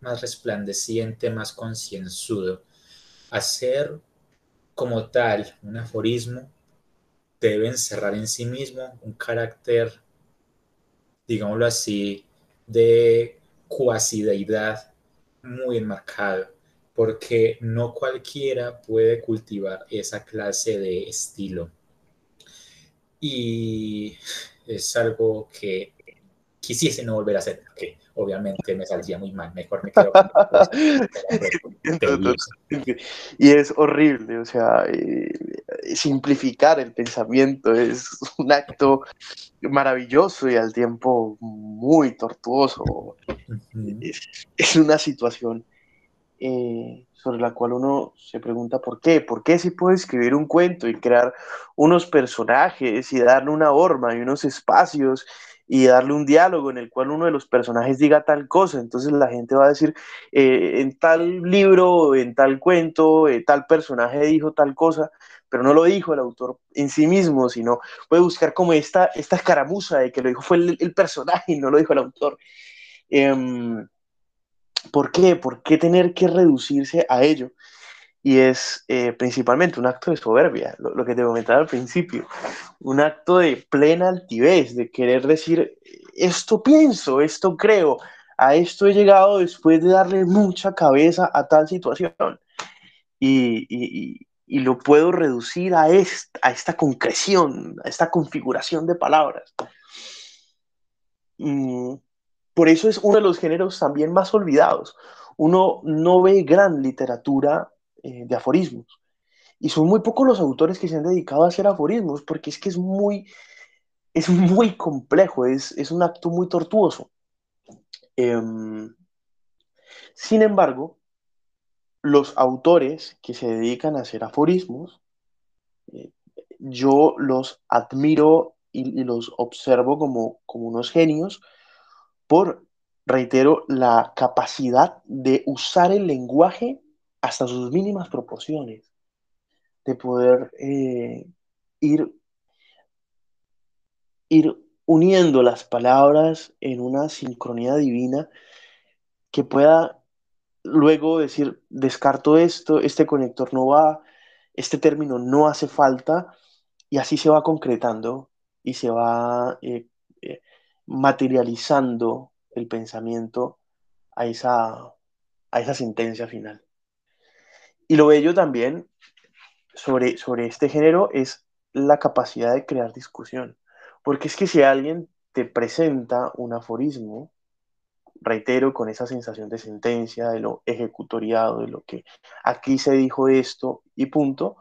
más resplandeciente, más concienzudo. Hacer como tal un aforismo debe encerrar en sí mismo un carácter digámoslo así, de cuasideidad muy enmarcado, porque no cualquiera puede cultivar esa clase de estilo. Y es algo que quisiese no volver a hacer, obviamente me saldría muy mal, mejor me quedo Y es horrible, o sea, eh, simplificar el pensamiento es un acto maravilloso y al tiempo muy tortuoso. es, una situación eh, sobre la cual uno se pregunta por qué, por qué si puedo escribir un cuento y crear unos personajes y darle una forma y unos espacios y darle un diálogo en el cual uno de los personajes diga tal cosa. Entonces la gente va a decir, eh, en tal libro, en tal cuento, eh, tal personaje dijo tal cosa, pero no lo dijo el autor en sí mismo, sino puede buscar como esta, esta escaramuza de que lo dijo fue el, personaje y no lo dijo el autor. Em, ¿Por qué? ¿Por qué tener que reducirse a ello? Y es eh, principalmente un acto de soberbia, lo, que te comentaba al principio, un acto de plena altivez, de querer decir, esto pienso, esto creo, a esto he llegado después de darle mucha cabeza a tal situación. Y, lo puedo reducir a esta, a esta concreción, a esta configuración de palabras. Mm, por eso es uno de los géneros también más olvidados. Uno no ve gran literatura eh, de aforismos. Y son muy pocos los autores que se han dedicado a hacer aforismos, porque es que es muy, es muy complejo, es, es un acto muy tortuoso. Em, sin embargo, los autores que se dedican a hacer aforismos, eh, yo los admiro y, y, los observo como, como unos genios por, reitero, la capacidad de usar el lenguaje hasta sus mínimas proporciones, de poder eh, ir, ir uniendo las palabras en una sincronía divina que pueda luego decir, descarto esto, este conector no va, este término no hace falta, y así se va concretando y se va eh, eh, materializando el pensamiento a esa, a esa sentencia final. Y lo bello también sobre, sobre este género es la capacidad de crear discusión. Porque es que si alguien te presenta un aforismo, reitero, con esa sensación de sentencia, de lo ejecutoriado, de lo que aquí se dijo esto y punto,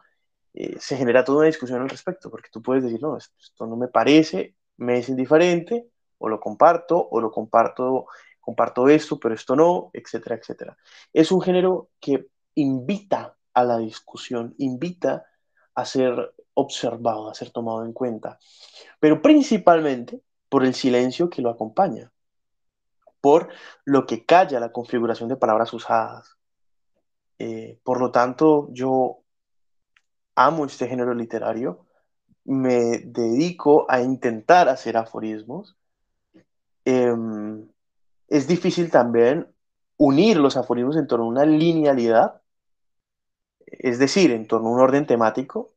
eh, se genera toda una discusión al respecto, porque tú puedes decir, no, esto no me parece, me es indiferente, o lo comparto, o lo comparto, comparto esto, pero esto no, etcétera, etcétera. Es un género que invita a la discusión, invita a ser observado, a ser tomado en cuenta, pero principalmente por el silencio que lo acompaña, por lo que calla la configuración de palabras usadas. Eh, por lo tanto, yo amo este género literario, me dedico a intentar hacer aforismos. Em, es difícil también unir los aforismos en torno a una linealidad es decir, en torno a un orden temático.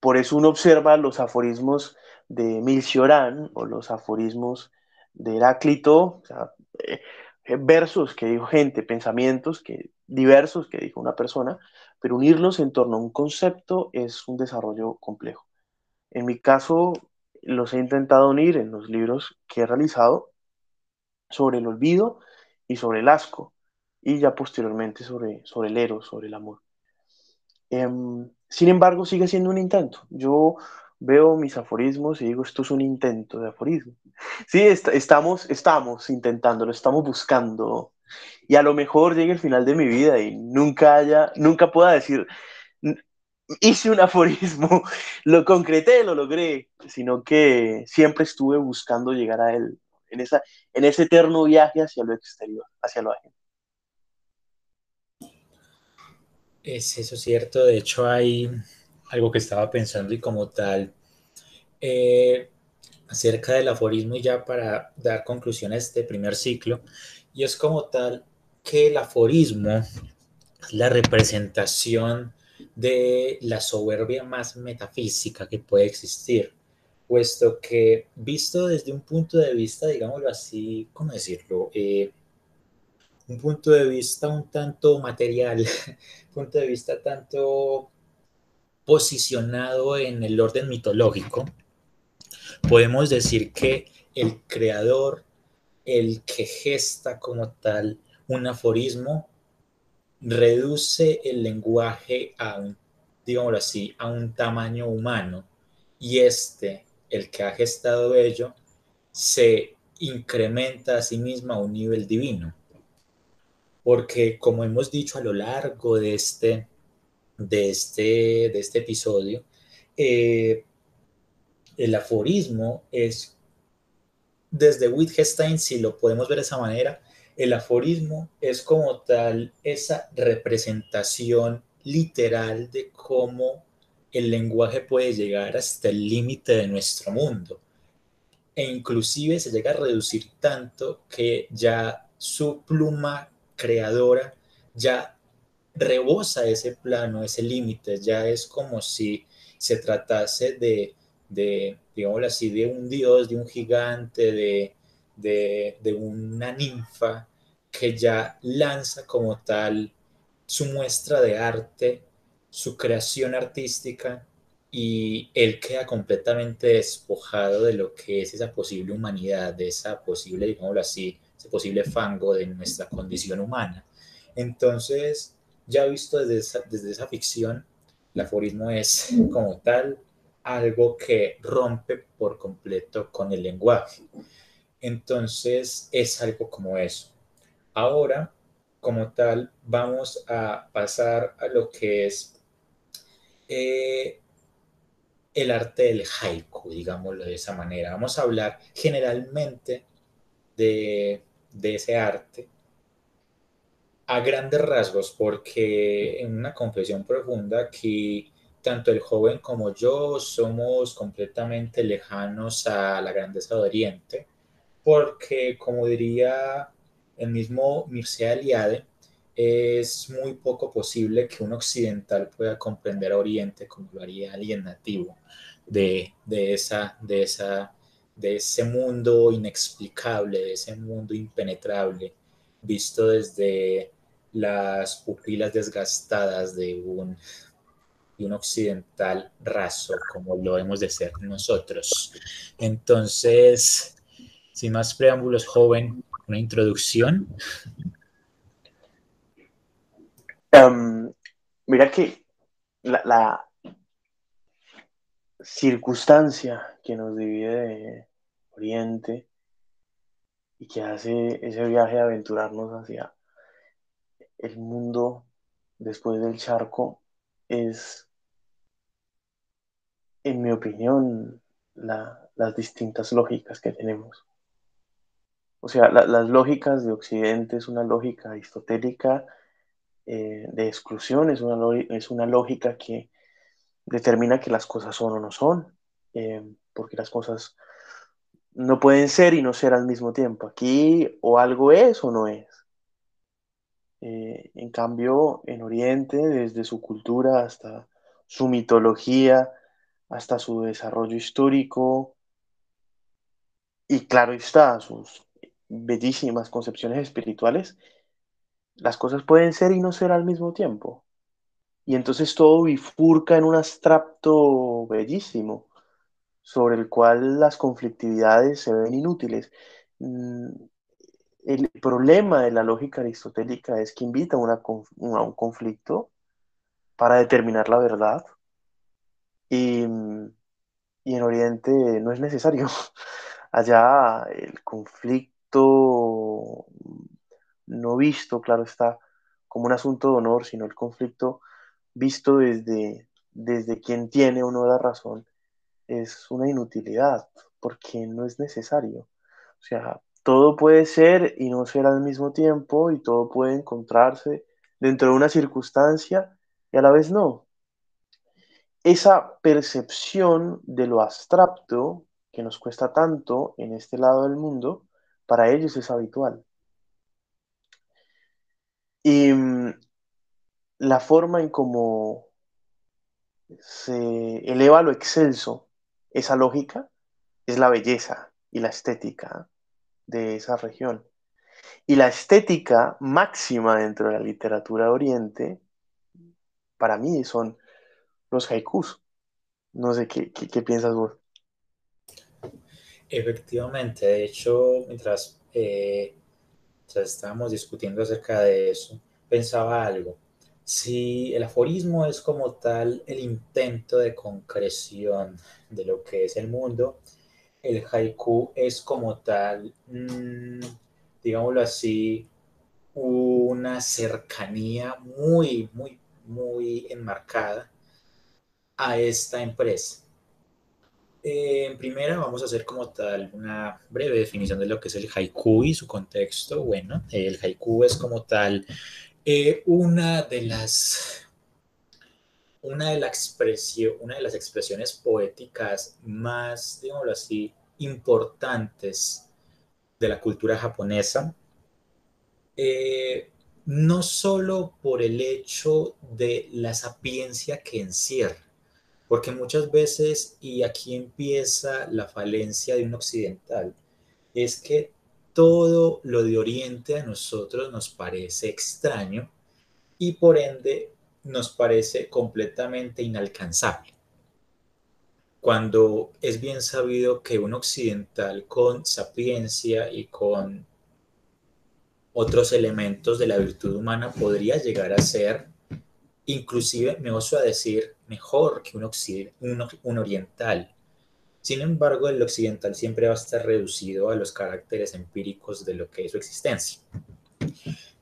Por eso uno observa los aforismos de Milciorán o los aforismos de Heráclito, eh, versos que dijo gente, pensamientos que, diversos que dijo una persona, pero unirlos en torno a un concepto es un desarrollo complejo. En mi caso, los he intentado unir en los libros que he realizado sobre el olvido y sobre el asco y ya posteriormente sobre, sobre el eros, sobre el amor. Em, sin embargo, sigue siendo un intento. Yo veo mis aforismos y digo, esto es un intento de aforismo. Sí, estamos, estamos intentándolo, estamos buscando. Y a lo mejor llegue el final de mi vida y nunca haya, nunca pueda decir, hice un aforismo, lo concreté, lo logré, sino que siempre estuve buscando llegar a él, en, esa, en ese eterno viaje hacia lo exterior, hacia lo ajeno. Es eso cierto, de hecho hay algo que estaba pensando y como tal, eh, acerca del aforismo y ya para dar conclusión a este primer ciclo, y es como tal que el aforismo es la representación de la soberbia más metafísica que puede existir, puesto que visto desde un punto de vista, digámoslo así, ¿cómo decirlo? Eh, un punto de vista un tanto material, punto de vista tanto posicionado en el orden mitológico, podemos decir que el creador, el que gesta como tal un aforismo, reduce el lenguaje a un, digámoslo así, a un tamaño humano. Y este, el que ha gestado ello, se incrementa a sí mismo a un nivel divino porque como hemos dicho a lo largo de este, de este, de este episodio, eh, el aforismo es, desde Wittgenstein, si lo podemos ver de esa manera, el aforismo es como tal esa representación literal de cómo el lenguaje puede llegar hasta el límite de nuestro mundo. E inclusive se llega a reducir tanto que ya su pluma creadora ya rebosa ese plano, ese límite, ya es como si se tratase de, de así, de un dios, de un gigante, de, de, de una ninfa que ya lanza como tal su muestra de arte, su creación artística y él queda completamente despojado de lo que es esa posible humanidad, de esa posible, digámoslo así, ese posible fango de nuestra condición humana. Entonces, ya visto desde esa, desde esa ficción, el aforismo es como tal algo que rompe por completo con el lenguaje. Entonces, es algo como eso. Ahora, como tal, vamos a pasar a lo que es eh, el arte del haiku, digámoslo de esa manera. Vamos a hablar generalmente de, de ese arte a grandes rasgos, porque en una confesión profunda que tanto el joven como yo somos completamente lejanos a la grandeza de Oriente, porque como diría el mismo Mircea Eliade, es muy poco posible que un occidental pueda comprender a Oriente como lo haría alguien nativo de, de, esa, de, esa, de ese mundo inexplicable, de ese mundo impenetrable, visto desde las pupilas desgastadas de un, de un occidental raso como lo hemos de ser nosotros. Entonces, sin más preámbulos, joven, una introducción. Um, mira que la, circunstancia que nos divide de Oriente y que hace ese viaje de aventurarnos hacia el mundo después del charco es, en mi opinión, la, las distintas lógicas que tenemos. O sea, la, las lógicas de Occidente es una lógica aristotélica eh, de exclusión, es una, es una lógica que determina que las cosas son o no son, eh, porque las cosas no pueden ser y no ser al mismo tiempo. Aquí o algo es o no es. Eh, en cambio, en Oriente, desde su cultura hasta su mitología, hasta su desarrollo histórico, y claro está, sus bellísimas concepciones espirituales, las cosas pueden ser y no ser al mismo tiempo. Y entonces todo bifurca en un abstracto bellísimo, sobre el cual las conflictividades se ven inútiles. Mm, el problema de la lógica aristotélica es que invita a, un conflicto para determinar la verdad. Y, y en Oriente no es necesario. Allá el conflicto no visto, claro está, como un asunto de honor, sino el conflicto visto desde, desde quien tiene o no la razón, es una inutilidad, porque no es necesario. O sea, todo puede ser y no ser al mismo tiempo y todo puede encontrarse dentro de una circunstancia y a la vez no. Esa percepción de lo abstracto que nos cuesta tanto en este lado del mundo, para ellos es habitual. Y mm, la forma en cómo se eleva lo excelso esa lógica es la belleza y la estética de esa región. Y la estética máxima dentro de la literatura de Oriente, para mí, son los haikus. No sé qué, qué, piensas vos. Efectivamente, de hecho, mientras, eh, mientras estábamos discutiendo acerca de eso, pensaba algo. Si el aforismo es como tal el intento de concreción de lo que es el mundo, el haiku es como tal, mmm, digámoslo así, una cercanía muy, muy, muy enmarcada a esta empresa. Eh, en primera vamos a hacer como tal una breve definición de lo que es el haiku y su contexto. Bueno, el haiku es como tal eh, una de las una de, la una de las expresiones poéticas más, digámoslo así, importantes de la cultura japonesa. Eh, no solo por el hecho de la sapiencia que encierra, porque muchas veces, y aquí empieza la falencia de un occidental, es que todo lo de Oriente a nosotros nos parece extraño y por ende nos parece completamente inalcanzable. Cuando es bien sabido que un occidental con sapiencia y con otros elementos de la virtud humana podría llegar a ser, inclusive me oso a decir, mejor que un, un oriental. Sin embargo, el occidental siempre va a estar reducido a los caracteres empíricos de lo que es su existencia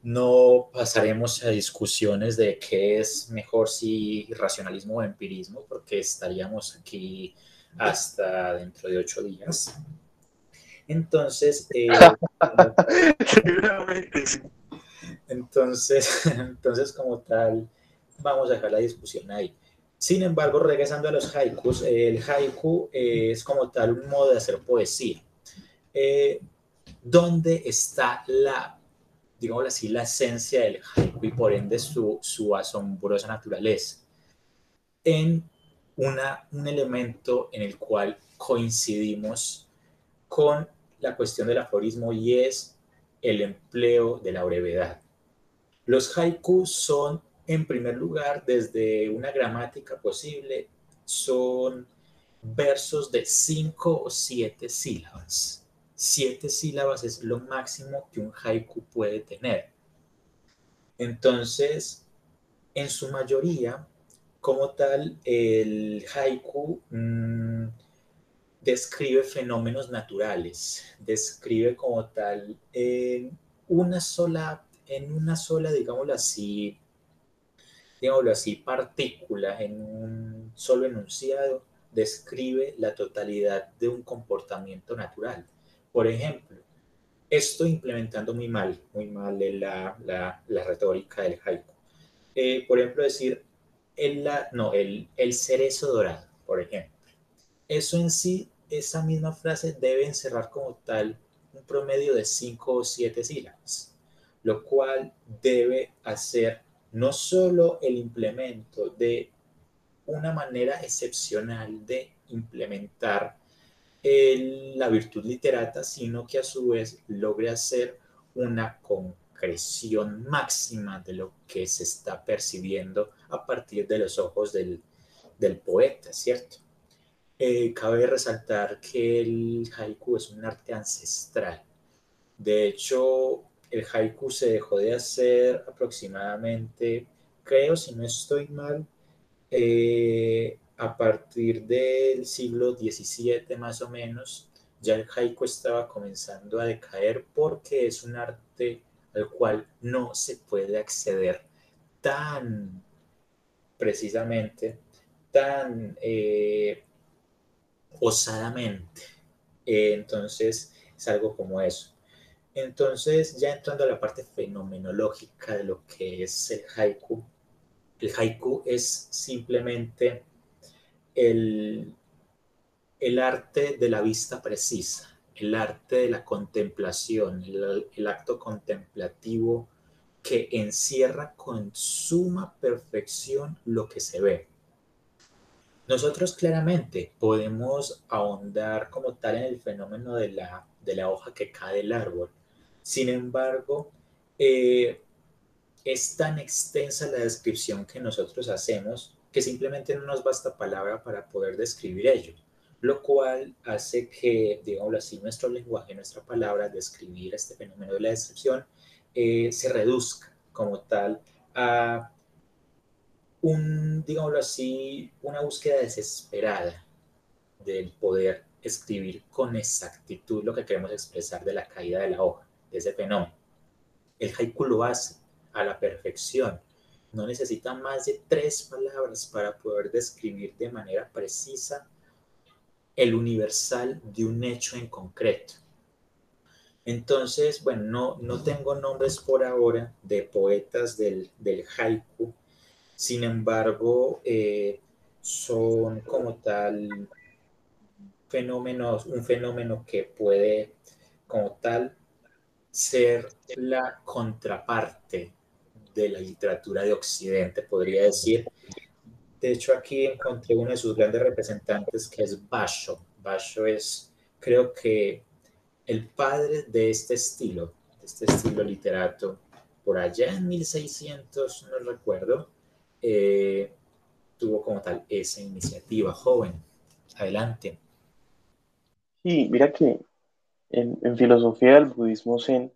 no pasaremos a discusiones de qué es mejor si racionalismo o empirismo, porque estaríamos aquí hasta dentro de ocho días. Entonces, eh, entonces, entonces, como tal, vamos a dejar la discusión ahí. Sin embargo, regresando a los haikus, el haiku es como tal un modo de hacer poesía. Eh, ¿Dónde está la digamos así, la esencia del haiku y por ende su, su asombrosa naturaleza en una, un elemento en el cual coincidimos con la cuestión del aforismo y es el empleo de la brevedad. Los haikus son, en primer lugar, desde una gramática posible, son versos de cinco o siete sílabas siete sílabas es lo máximo que un haiku puede tener. Entonces, en su mayoría, como tal, el haiku mm, describe fenómenos naturales, describe como tal en una sola, en una sola, digámoslo así, digámoslo así, partícula, en un solo enunciado, describe la totalidad de un comportamiento natural. Por ejemplo, estoy implementando muy mal, muy mal la, la, la retórica del haiku. Eh, por ejemplo, decir, el, la, no, el, el cerezo dorado, por ejemplo. Eso en sí, esa misma frase debe encerrar como tal un promedio de cinco o siete sílabas, lo cual debe hacer no solo el implemento de una manera excepcional de implementar la virtud literata, sino que a su vez logre hacer una concreción máxima de lo que se está percibiendo a partir de los ojos del, poeta, ¿cierto? Eh, cabe resaltar que el haiku es un arte ancestral. De hecho, el haiku se dejó de hacer aproximadamente, creo, si no estoy mal, eh, a partir del siglo XVII más o menos, ya el haiku estaba comenzando a decaer porque es un arte al cual no se puede acceder tan precisamente, tan eh, osadamente. entonces es algo como eso. Entonces, ya entrando a la parte fenomenológica de lo que es el haiku, el haiku es simplemente el, arte de la vista precisa, el arte de la contemplación, el, acto contemplativo que encierra con suma perfección lo que se ve. Nosotros claramente podemos ahondar como tal en el fenómeno de la, de la hoja que cae del árbol. Sin embargo, eh, es tan extensa la descripción que nosotros hacemos que simplemente no nos basta palabra para poder describir ello, lo cual hace que, digámoslo así, nuestro lenguaje, nuestra palabra, describir este fenómeno de la descripción, eh, se reduzca como tal a un, digámoslo así, una búsqueda desesperada del poder escribir con exactitud lo que queremos expresar de la caída de la hoja, ese fenómeno. El haiku lo hace a la perfección, no necesita más de tres palabras para poder describir de manera precisa el universal de un hecho en concreto. Entonces, bueno, no, no tengo nombres por ahora de poetas del, haiku, sin embargo, eh, son como tal fenómenos, un fenómeno que puede como tal ser la contraparte de la literatura de Occidente, podría decir. De hecho, aquí encontré uno de sus grandes representantes que es Basho. Basho es, creo que, el padre de este estilo, de este estilo literato, por allá en 1600, no recuerdo, eh, tuvo como tal esa iniciativa joven. Adelante. Sí, mira que en, filosofía del budismo zen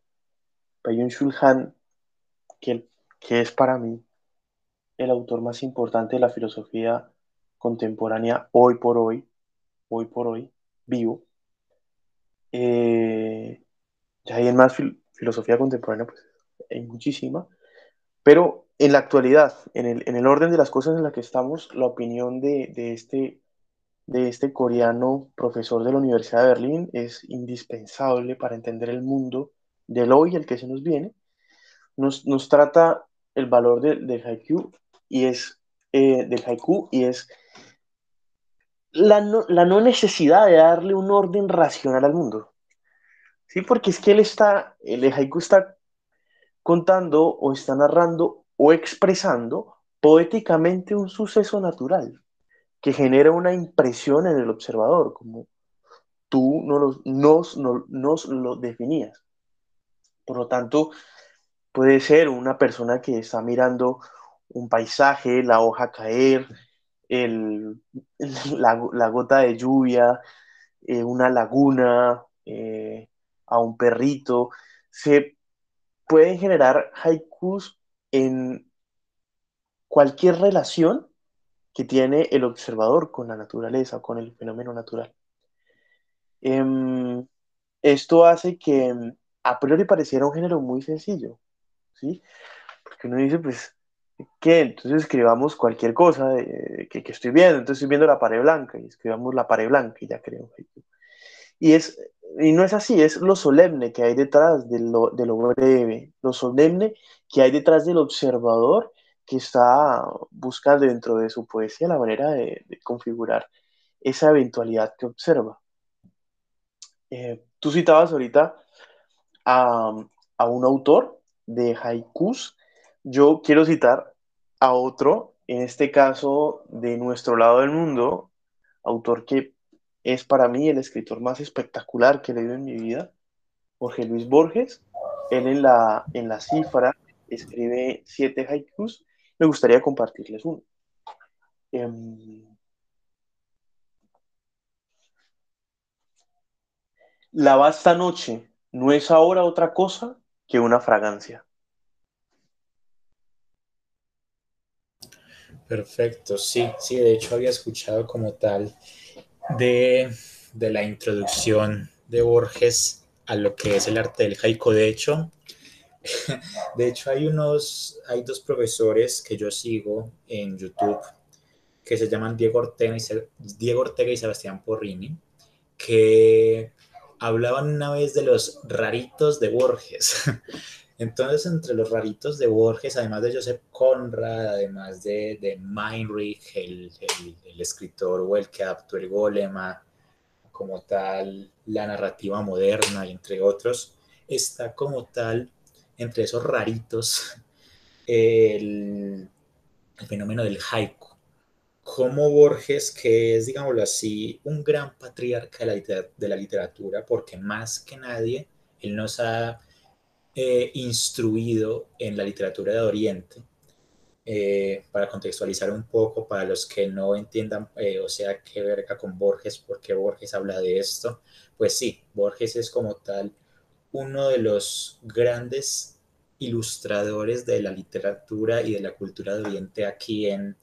hay un Shulhan que, que es para mí el autor más importante de la filosofía contemporánea hoy por hoy, hoy por hoy, vivo. Eh, ya hay en más filosofía contemporánea, pues hay muchísima, pero en la actualidad, en el, en el, orden de las cosas en la que estamos, la opinión de, de, este, de este coreano profesor de la Universidad de Berlín es indispensable para entender el mundo del hoy, el que se nos viene. Nos, nos trata el valor del de haiku y es eh, del haiku y es la no, la no, necesidad de darle un orden racional al mundo. Sí, porque es que él está, el haiku está contando o está narrando o expresando poéticamente un suceso natural que genera una impresión en el observador, como tú no nos, no, lo definías. Por lo tanto, puede ser una persona que está mirando un paisaje, la hoja caer, el, la, gota de lluvia, eh, una laguna, eh, a un perrito. Se pueden generar haikus en cualquier relación que tiene el observador con la naturaleza, con el fenómeno natural. Em, esto hace que a priori pareciera un género muy sencillo, ¿sí? Porque uno dice, pues, que entonces escribamos cualquier cosa que, que, estoy viendo, entonces estoy viendo la pared blanca y escribamos la pared blanca y ya creo. Y, es, y no es así, es lo solemne que hay detrás de lo, de lo breve, lo solemne que hay detrás del observador está buscando dentro de su poesía la manera de, de configurar esa eventualidad que observa. Eh, tú citabas ahorita a, a un autor de haikus yo quiero citar a otro, en este caso de nuestro lado del mundo, autor que es para mí el escritor más espectacular que he leído en mi vida, Jorge Luis Borges. Él en la, en la cifra escribe siete haikus. Me gustaría compartirles uno. Em, la vasta noche no es ahora otra cosa que una fragancia. Perfecto, sí, sí, de hecho había escuchado como tal de, la introducción de Borges a lo que es el arte del haiku. De hecho, de hecho hay unos, hay dos profesores que yo sigo en YouTube que se llaman Diego Ortega y, Diego Ortega y Sebastián Porrini, que hablaban una vez de los raritos de Borges. Entonces, entre los raritos de Borges, además de Joseph Conrad, además de, de Meinrich, el, el, escritor o el que adaptó el Golema, como tal, la narrativa moderna, entre otros, está como tal, entre esos raritos, el, fenómeno del haiku. Como Borges, que es, digámoslo así, un gran patriarca de la, de la literatura, porque más que nadie, él nos ha eh, instruido en la literatura de Oriente. Eh, para contextualizar un poco, para los que no entiendan, eh, o sea, qué verga con Borges, porque Borges habla de esto, pues sí, Borges es como tal uno de los grandes ilustradores de la literatura y de la cultura de Oriente aquí en,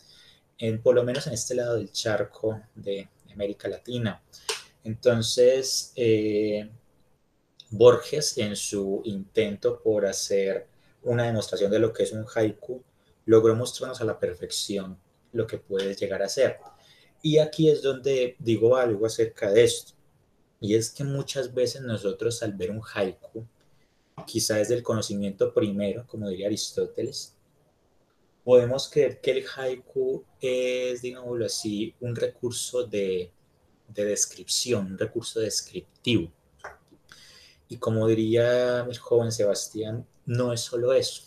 en por lo menos en este lado del charco de América Latina. Entonces, Borges, en su intento por hacer una demostración de lo que es un haiku, logró mostrarnos a la perfección lo que puede llegar a ser. Y aquí es donde digo algo acerca de esto. Y es que muchas veces nosotros al ver un haiku, quizá desde el conocimiento primero, como diría Aristóteles, podemos creer que el haiku es, digámoslo así, un recurso de, de descripción, un recurso descriptivo. Y como diría el joven Sebastián, no es solo eso.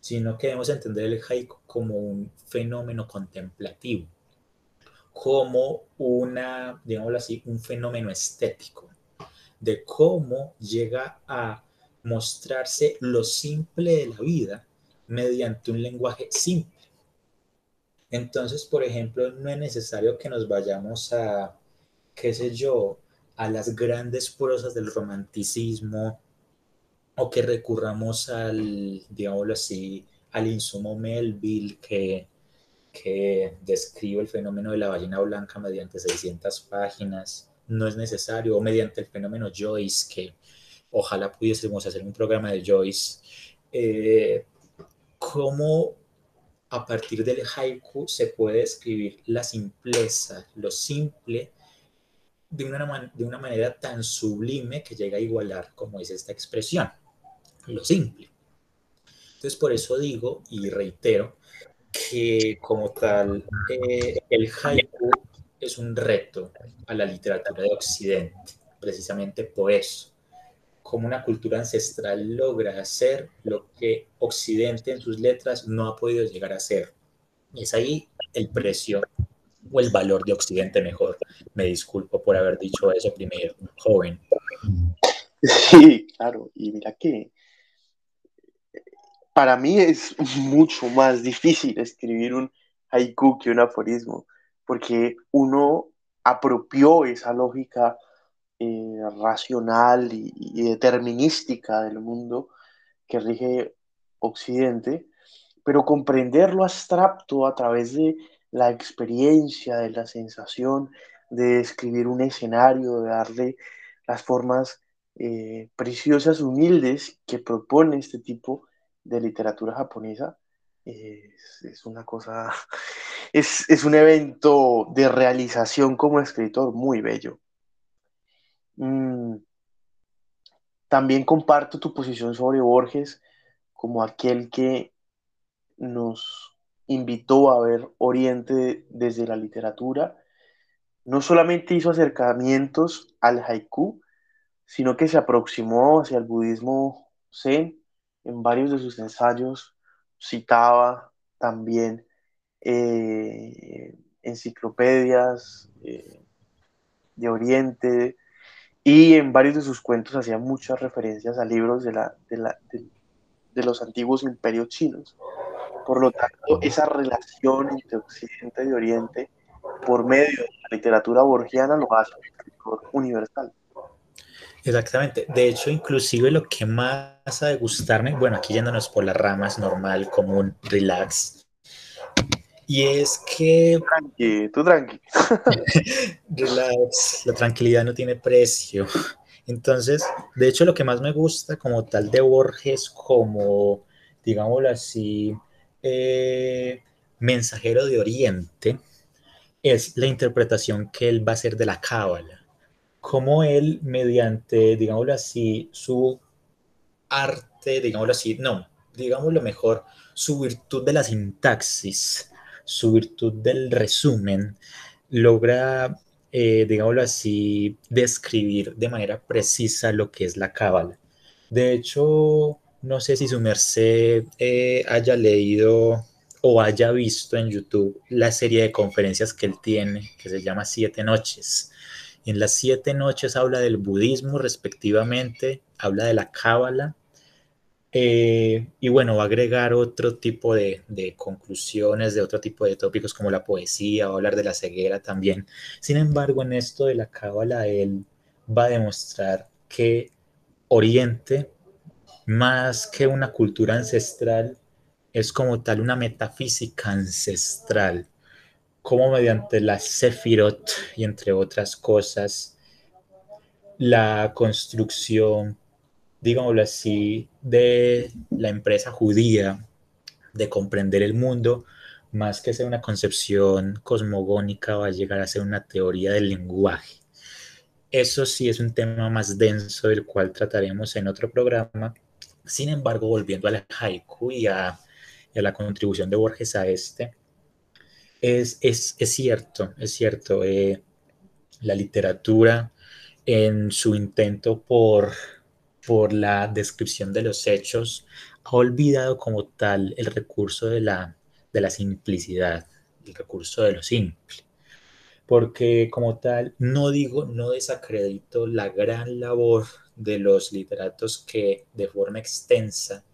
sino que debemos entender el haiku como un fenómeno contemplativo, como una, digámoslo así, un fenómeno estético, de cómo llega a mostrarse lo simple de la vida mediante un lenguaje simple. Entonces, por ejemplo, no es necesario que nos vayamos a, qué sé yo, a las grandes prosas del romanticismo o que recurramos al, digámoslo así, al insumo Melville que, que describe el fenómeno de la ballena blanca mediante 600 páginas. No es necesario, o mediante el fenómeno Joyce, que ojalá pudiésemos hacer un programa de Joyce. Eh, cómo a partir del haiku se puede escribir la simpleza, lo simple, de una, de una manera tan sublime que llega a igualar, como dice esta expresión, lo simple. Entonces, por eso digo y reitero que como tal, eh, el haiku es un reto a la literatura de Occidente, precisamente por eso cómo una cultura ancestral logra hacer lo que Occidente en sus letras no ha podido llegar a hacer. Es ahí el precio o el valor de Occidente mejor. Me disculpo por haber dicho eso primero, joven. Sí, claro, y mira que para mí es mucho más difícil escribir un haiku que un aforismo, porque uno apropió esa lógica eh, racional y, determinística del mundo que rige Occidente, pero comprender lo abstracto a través de la experiencia, de la sensación, de escribir un escenario, de darle las formas eh, preciosas, humildes que propone este tipo de literatura japonesa, es, una cosa, es, es un evento de realización como escritor muy bello. Mm, también comparto tu posición sobre Borges como aquel que nos invitó a ver Oriente desde la literatura. No solamente hizo acercamientos al haiku, sino que se aproximó hacia el budismo zen en varios de sus ensayos. Citaba también eh, enciclopedias eh, de Oriente, y en varios de sus cuentos hacía muchas referencias a libros de, la, de, la, de, los antiguos imperios chinos. Por lo tanto, esa relación entre Occidente y Oriente, por medio de la literatura borgiana, lo hace un escritor universal. Exactamente. De hecho, inclusive lo que más ha de gustarme, bueno, aquí yéndonos por las ramas, normal, común, relax, y es que... Tranqui, tú tranqui. la tranquilidad no tiene precio. Entonces, de hecho, lo que más me gusta como tal de Borges, como, digámoslo así, eh, mensajero de Oriente, es la interpretación que él va a hacer de la cábala. Como él, mediante, digámoslo así, su arte, digámoslo así, no, digámoslo mejor, su virtud de la sintaxis, su virtud del resumen, logra, eh, digámoslo así, describir de manera precisa lo que es la cábala. De hecho, no sé si su merced eh, haya leído o haya visto en YouTube la serie de conferencias que él tiene, que se llama Siete Noches. En las siete noches habla del budismo respectivamente, habla de la cábala eh, y bueno, va a agregar otro tipo de, conclusiones, de otro tipo de tópicos como la poesía, va a hablar de la ceguera también. Sin embargo, en esto de la cábala, él va a demostrar que Oriente, más que una cultura ancestral, es como tal una metafísica ancestral, como mediante la Sefirot y entre otras cosas, la construcción digámoslo así, de la empresa judía de comprender el mundo, más que ser una concepción cosmogónica, va a llegar a ser una teoría del lenguaje. Eso sí es un tema más denso del cual trataremos en otro programa. Sin embargo, volviendo al haiku y a, la contribución de Borges a este, es, es, cierto, es cierto, eh, la literatura en su intento por por la descripción de los hechos, ha olvidado como tal el recurso de la, de la simplicidad, el recurso de lo simple. Porque como tal, no digo, no desacredito la gran labor de los literatos que de forma extensa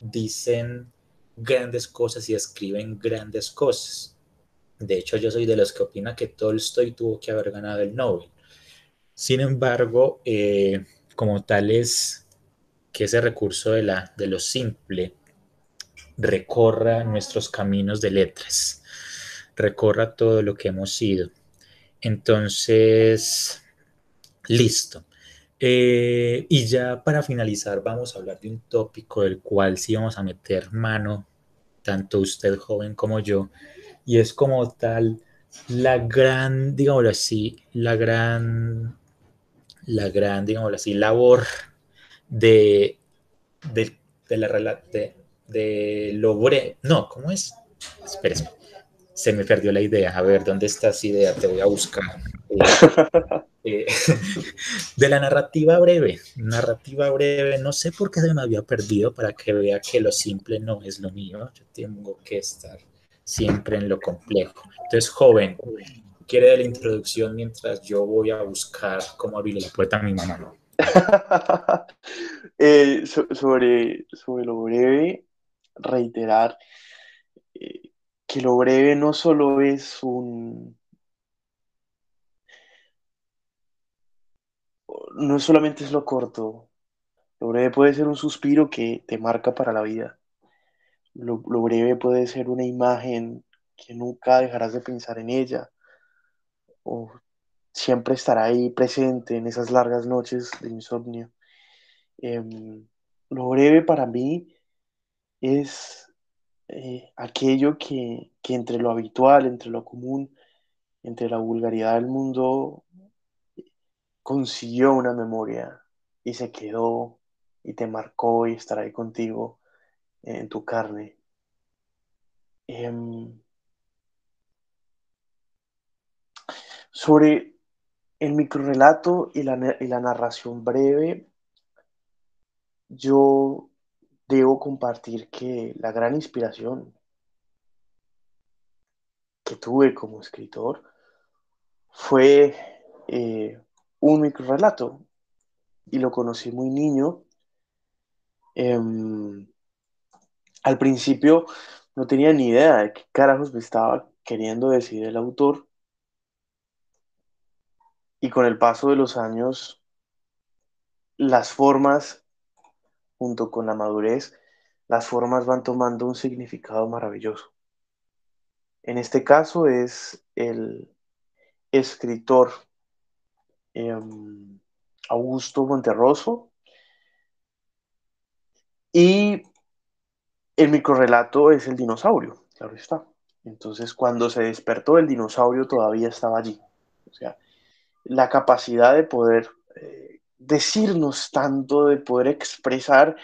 dicen grandes cosas y escriben grandes cosas. De hecho, yo soy de los que opina que Tolstoy tuvo que haber ganado el Nobel. Sin embargo, eh, como tal es que ese recurso de, la, de lo simple recorra nuestros caminos de letras, recorra todo lo que hemos sido. Entonces, listo. Eh, y ya para finalizar, vamos a hablar de un tópico del cual sí vamos a meter mano, tanto usted joven como yo, y es como tal la gran, digámoslo así, la gran, la gran, digámoslo así, labor de, de, de la de, de lo breve, no, ¿cómo es? Espérese, se me perdió la idea, a ver, ¿dónde está esa idea? Te voy a buscar. Eh, de la narrativa breve, narrativa breve, no sé por qué se me había perdido para que vea que lo simple no es lo mío, yo tengo que estar siempre en lo complejo. Entonces, joven, quiere de la introducción mientras yo voy a buscar cómo abrir la puerta a mi mamá. Eh, sobre, lo breve, reiterar eh, que lo breve no solo es un... No solamente es lo corto, lo breve puede ser un suspiro que te marca para la vida. Lo, breve puede ser una imagen que nunca dejarás de pensar en ella o siempre estará ahí presente en esas largas noches de insomnio. Em, lo breve para mí es eh, aquello que, que, entre lo habitual, entre lo común, entre la vulgaridad del mundo, consiguió una memoria y se quedó y te marcó y estará ahí contigo en tu carne. Em, sobre el microrelato y la, y la narración breve, yo debo compartir que la gran inspiración que tuve como escritor fue eh, un microrelato y lo conocí muy niño. Em, al principio no tenía ni idea de qué carajos me estaba queriendo decir el autor. Y con el paso de los años, las formas, junto con la madurez, las formas van tomando un significado maravilloso. En este caso es el escritor em, Augusto Monterroso y el microrelato es el dinosaurio, claro está. Entonces, cuando se despertó, el dinosaurio todavía estaba allí. O sea, la capacidad de poder eh, decirnos tanto, de poder expresar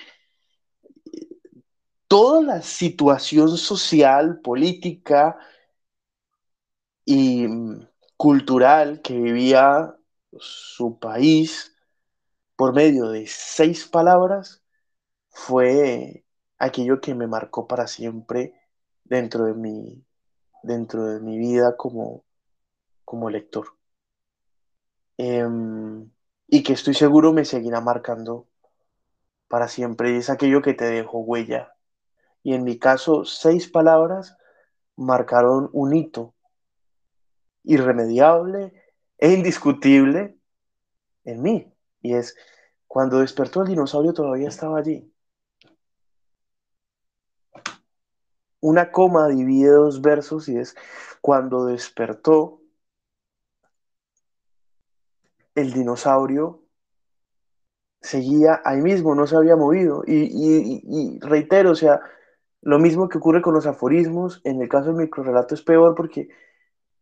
eh, toda la situación social, política y mm, cultural que vivía su país por medio de seis palabras fue aquello que me marcó para siempre dentro de mi, dentro de mi vida como, como lector. Em, y que estoy seguro me seguirá marcando para siempre. Y es aquello que te dejó huella. Y en mi caso, seis palabras marcaron un hito irremediable e indiscutible en mí. Y es, cuando despertó el dinosaurio todavía estaba allí. Una coma divide dos versos y es cuando despertó el dinosaurio seguía ahí mismo, no se había movido. Y, reitero, o sea, lo mismo que ocurre con los aforismos, en el caso del microrelato es peor porque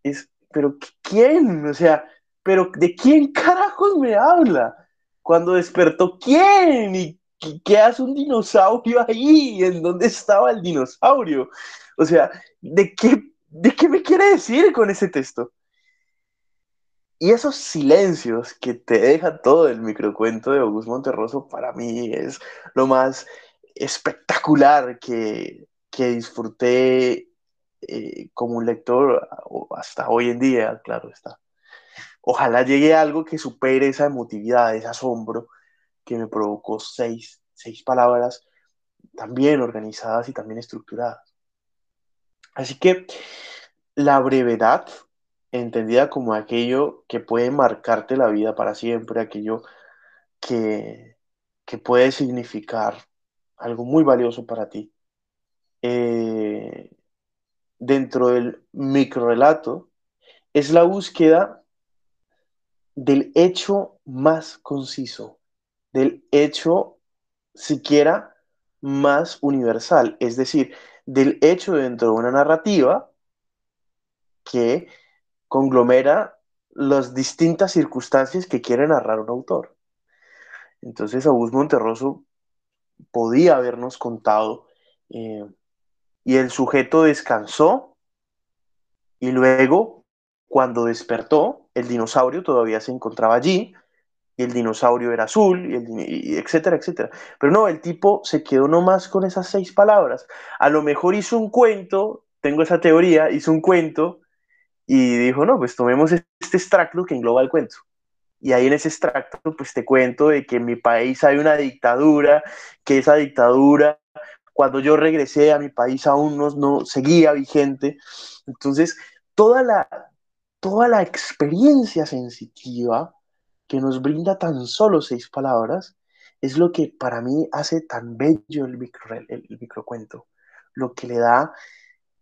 es, pero ¿quién? O sea, pero ¿de quién carajos me habla? Cuando despertó, ¿quién? ¿Y ¿qué, hace un dinosaurio ahí? ¿En dónde estaba el dinosaurio? O sea, ¿de qué, ¿de qué me quiere decir con ese texto? Y esos silencios que te deja todo el microcuento de Augusto Monterroso, para mí es lo más espectacular que, que disfruté eh, como un lector hasta hoy en día, claro está. Ojalá llegue algo que supere esa emotividad, ese asombro que me provocó seis, seis palabras también organizadas y también estructuradas. Así que la brevedad, entendida como aquello que puede marcarte la vida para siempre, aquello que, que puede significar algo muy valioso para ti. Eh, dentro del microrelato es la búsqueda del hecho más conciso, del hecho siquiera más universal, es decir, del hecho dentro de una narrativa que conglomera las distintas circunstancias que quiere narrar un autor. Entonces Augusto Monterroso podía habernos contado eh, y el sujeto descansó y luego cuando despertó el dinosaurio todavía se encontraba allí y el dinosaurio era azul, y, etcétera, etcétera. Pero no, el tipo se quedó nomás con esas seis palabras. A lo mejor hizo un cuento, tengo esa teoría, hizo un cuento y dijo, no, pues tomemos este extracto que engloba el cuento. Y ahí en ese extracto, pues te cuento de que en mi país hay una dictadura, que esa dictadura, cuando yo regresé a mi país aún no, no seguía vigente. Entonces, toda la, toda la experiencia sensitiva que nos brinda tan solo seis palabras es lo que para mí hace tan bello el, micro, el, microcuento, lo que le da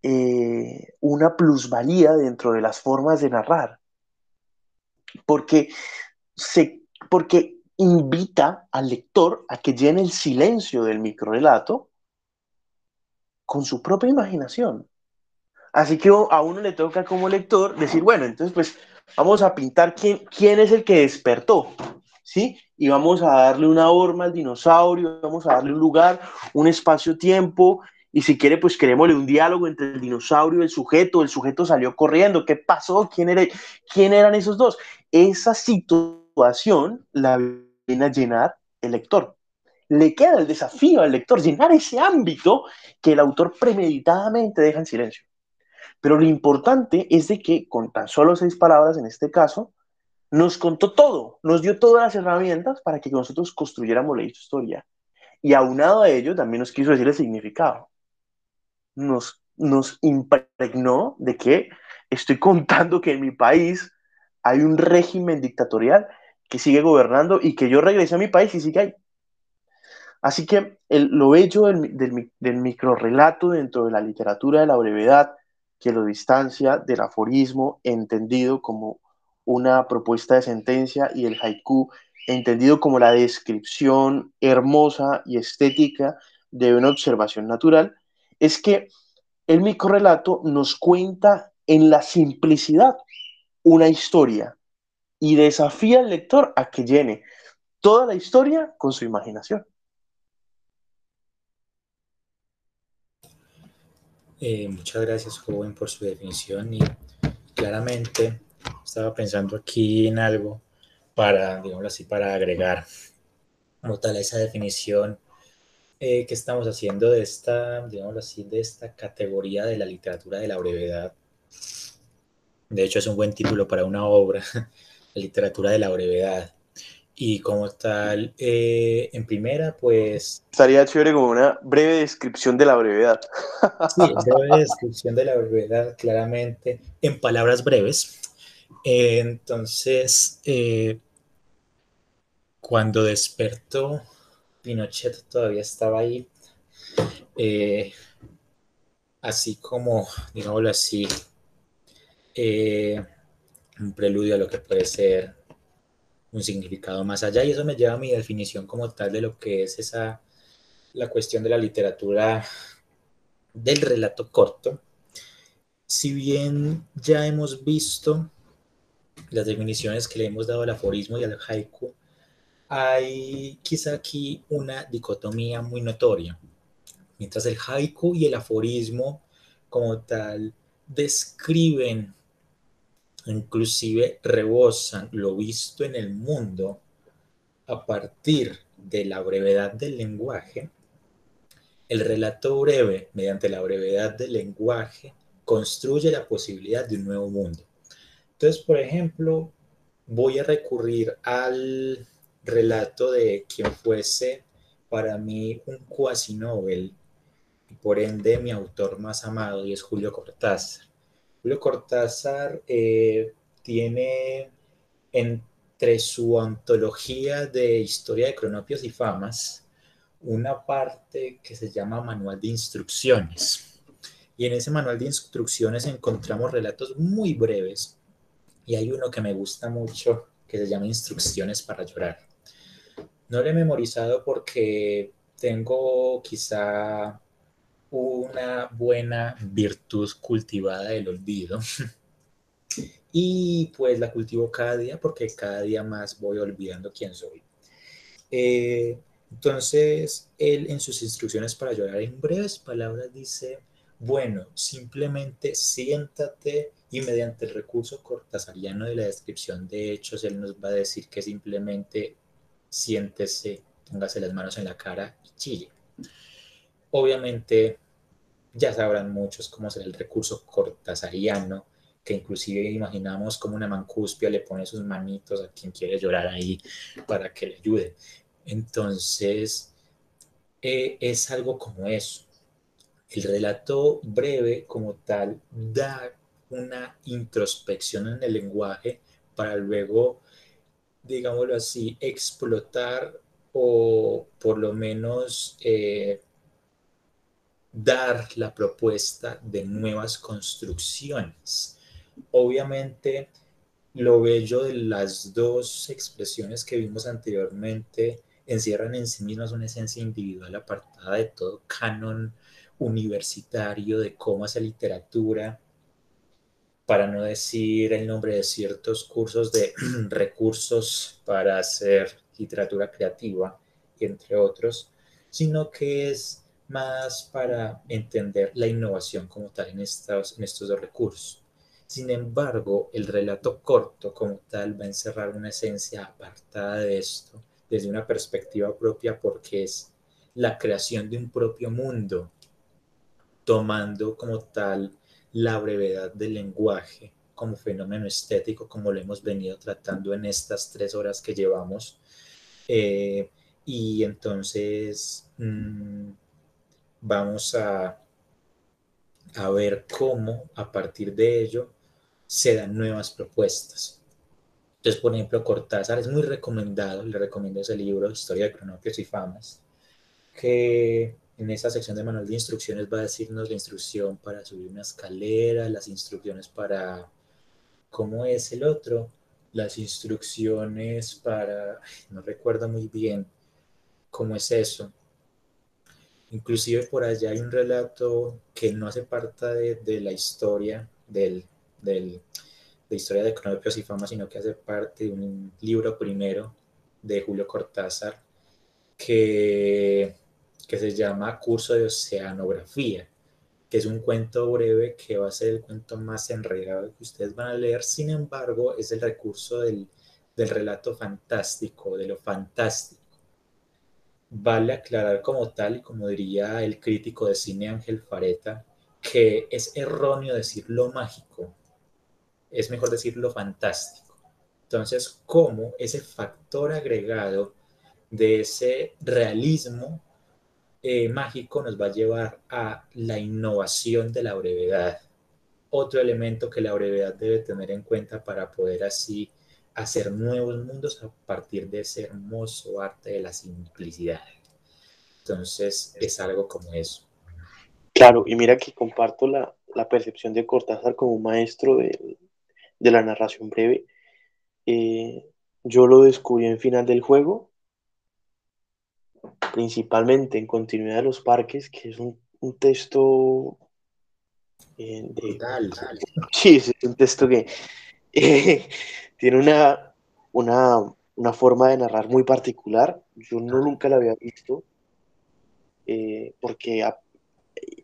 eh, una plusvalía dentro de las formas de narrar. Porque se, porque invita al lector a que llene el silencio del microrelato con su propia imaginación. Así que a uno le toca como lector decir, bueno, entonces pues vamos a pintar quién, quién es el que despertó, ¿sí? Y vamos a darle una horma al dinosaurio, vamos a darle un lugar, un espacio-tiempo, y si quiere, pues querémosle un diálogo entre el dinosaurio y el sujeto, el sujeto salió corriendo, ¿qué pasó? ¿Quién, quién eran esos dos? Esa situación la viene a llenar el lector. Le queda el desafío al lector llenar ese ámbito que el autor premeditadamente deja en silencio. Pero lo importante es de que con tan solo seis palabras en este caso, nos contó todo, nos dio todas las herramientas para que nosotros construyéramos la historia. Y aunado a ello, también nos quiso decir el significado. Nos, nos impregnó de que estoy contando que en mi país hay un régimen dictatorial que sigue gobernando y que yo regresé a mi país y sigue ahí. Así que el, lo bello del, del, del microrelato dentro de la literatura de la brevedad, que lo distancia del aforismo entendido como una propuesta de sentencia y el haiku entendido como la descripción hermosa y estética de una observación natural, es que el microrelato nos cuenta en la simplicidad una historia y desafía al lector a que llene toda la historia con su imaginación. Eh, muchas gracias, joven, por su definición y claramente estaba pensando aquí en algo para, digamos así, para agregar como tal esa definición eh, que estamos haciendo de esta, digamos así, de esta categoría de la literatura de la brevedad. De hecho, es un buen título para una obra, la literatura de la brevedad. Y como tal, eh, en primera, pues... Estaría chévere como una breve descripción de la brevedad. Sí, breve descripción de la brevedad, claramente, en palabras breves. entonces, eh, cuando despertó, Pinochet todavía estaba ahí, eh, así como, digámoslo así, un preludio a lo que puede ser un significado más allá y eso me lleva a mi definición como tal de lo que es esa la cuestión de la literatura del relato corto. Si bien ya hemos visto las definiciones que le hemos dado al aforismo y al haiku, hay quizá aquí una dicotomía muy notoria. Mientras el haiku y el aforismo como tal describen inclusive rebosan lo visto en el mundo a partir de la brevedad del lenguaje, El relato breve, mediante la brevedad del lenguaje, construye la posibilidad de un nuevo mundo. Entonces, por ejemplo, voy a recurrir al relato de quien fuese para mí un cuasi novel y por ende mi autor más amado y es Julio Cortázar. Julio Cortázar eh, tiene entre su antología de historia de cronopios y famas una parte que se llama manual de instrucciones. Y en ese manual de instrucciones encontramos relatos muy breves. Y hay uno que me gusta mucho que se llama Instrucciones para llorar. No lo he memorizado porque tengo quizá una buena virtud cultivada del olvido. y pues la cultivo cada día porque cada día más voy olvidando quién soy. Eh, entonces, él en sus instrucciones para llorar en breves palabras dice, bueno, simplemente siéntate y mediante el recurso cortasariano de la descripción de hechos, él nos va a decir que simplemente siéntese, póngase las manos en la cara y chille. Obviamente, ya sabrán muchos cómo será el recurso cortasariano, que inclusive imaginamos como una mancuspia le pone sus manitos a quien quiere llorar ahí para que le ayude. Entonces, eh, es algo como eso. El relato breve como tal da una introspección en el lenguaje para luego, digámoslo así, explotar o por lo menos eh, dar la propuesta de nuevas construcciones. Obviamente, lo bello de las dos expresiones que vimos anteriormente encierran en sí mismas una esencia individual apartada de todo canon universitario de cómo hacer literatura, para no decir el nombre de ciertos cursos de recursos para hacer literatura creativa, entre otros, sino que es más para entender la innovación como tal en estos, en estos dos recursos. Sin embargo, el relato corto como tal va a encerrar una esencia apartada de esto desde una perspectiva propia porque es la creación de un propio mundo, tomando como tal la brevedad del lenguaje como fenómeno estético, como lo hemos venido tratando en estas tres horas que llevamos. Eh, y entonces mm, vamos a, a ver cómo a partir de ello se dan nuevas propuestas. Entonces, por ejemplo, Cortázar es muy recomendado, le recomiendo ese libro, Historia de Cronopios y Famas, que en esa sección de manual de instrucciones va a decirnos la instrucción para subir una escalera, las instrucciones para, ¿cómo es el otro? Las instrucciones para, no recuerdo muy bien cómo es eso. Inclusive por allá hay un relato que no hace parte de, la historia de historia de cronopios y fama, sino que hace parte de un libro primero de Julio Cortázar que, que se llama Curso de Oceanografía, que es un cuento breve que va a ser el cuento más enredado que ustedes van a leer, sin embargo es el recurso del, del relato fantástico, de lo fantástico. Vale aclarar como tal, y como diría el crítico de cine Ángel Fareta, que es erróneo decir lo mágico, es mejor decirlo fantástico. Entonces, ¿cómo ese factor agregado de ese realismo eh, mágico nos va a llevar a la innovación de la brevedad? Otro elemento que la brevedad debe tener en cuenta para poder así hacer nuevos mundos a partir de ese hermoso arte de la simplicidad. Entonces, es algo como eso. Claro, y mira que comparto la, la percepción de Cortázar como maestro de, de la narración breve. Eh, yo lo descubrí en final del juego, principalmente en Continuidad de los Parques, que es un, texto eh, de, Sí, es un texto que eh, tiene una, una, forma de narrar muy particular. Yo no nunca la había visto, porque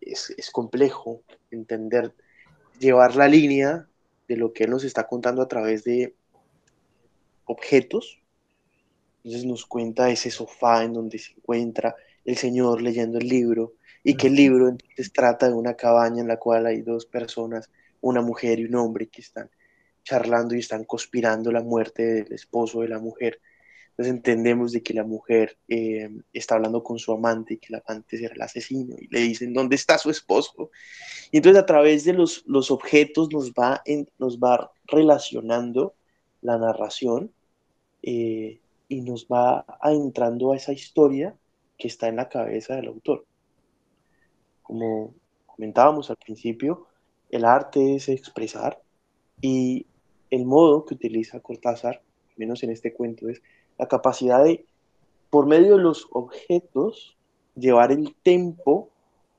es, es complejo entender, llevar la línea de lo que él nos está contando a través de objetos. Entonces nos cuenta ese sofá en donde se encuentra, el señor leyendo el libro y que el libro entonces trata de una cabaña en la cual hay dos personas, una mujer y un hombre que están charlando y están conspirando la muerte del esposo de la mujer. Entonces entendemos de que la mujer eh, está hablando con su amante y que el amante será el asesino y le dicen dónde está su esposo. Y entonces a través de los, los objetos nos va, nos va relacionando la narración eh, y nos va adentrando a esa historia que está en la cabeza del autor. Como comentábamos al principio, el arte es expresar y el modo que utiliza Cortázar, menos en este cuento, es la capacidad de, por medio de los objetos, llevar el tempo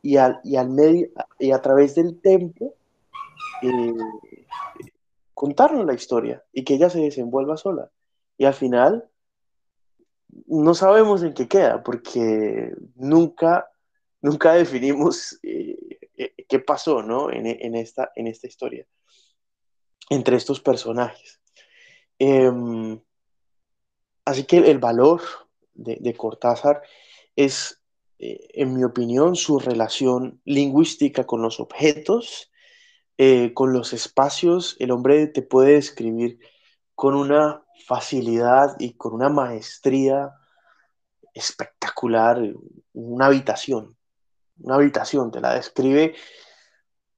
y, al, y, al medio, y a través del tempo eh, contarnos la historia y que ella se desenvuelva sola. Y al final no sabemos en qué queda, porque nunca, nunca definimos eh, eh, qué pasó ¿no? en, esta, en esta historia entre estos personajes. Em, así que el valor de, Cortázar es, eh, en mi opinión, su relación lingüística con los objetos, con los espacios. El hombre te puede describir con una facilidad y con una maestría espectacular una habitación. Una habitación, te la describe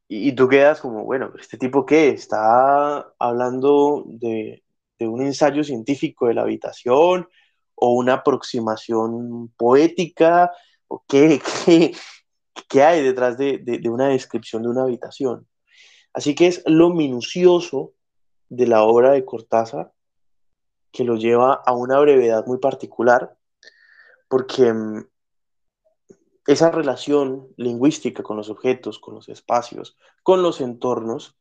y, tú quedas como, bueno, ¿este tipo qué? ¿Está hablando de, un ensayo científico de la habitación o una aproximación poética? ¿O qué, qué, hay detrás de, de una descripción de una habitación? Así que es lo minucioso de la obra de Cortázar que lo lleva a una brevedad muy particular, porque mm, esa relación lingüística con los objetos, con los espacios, con los entornos,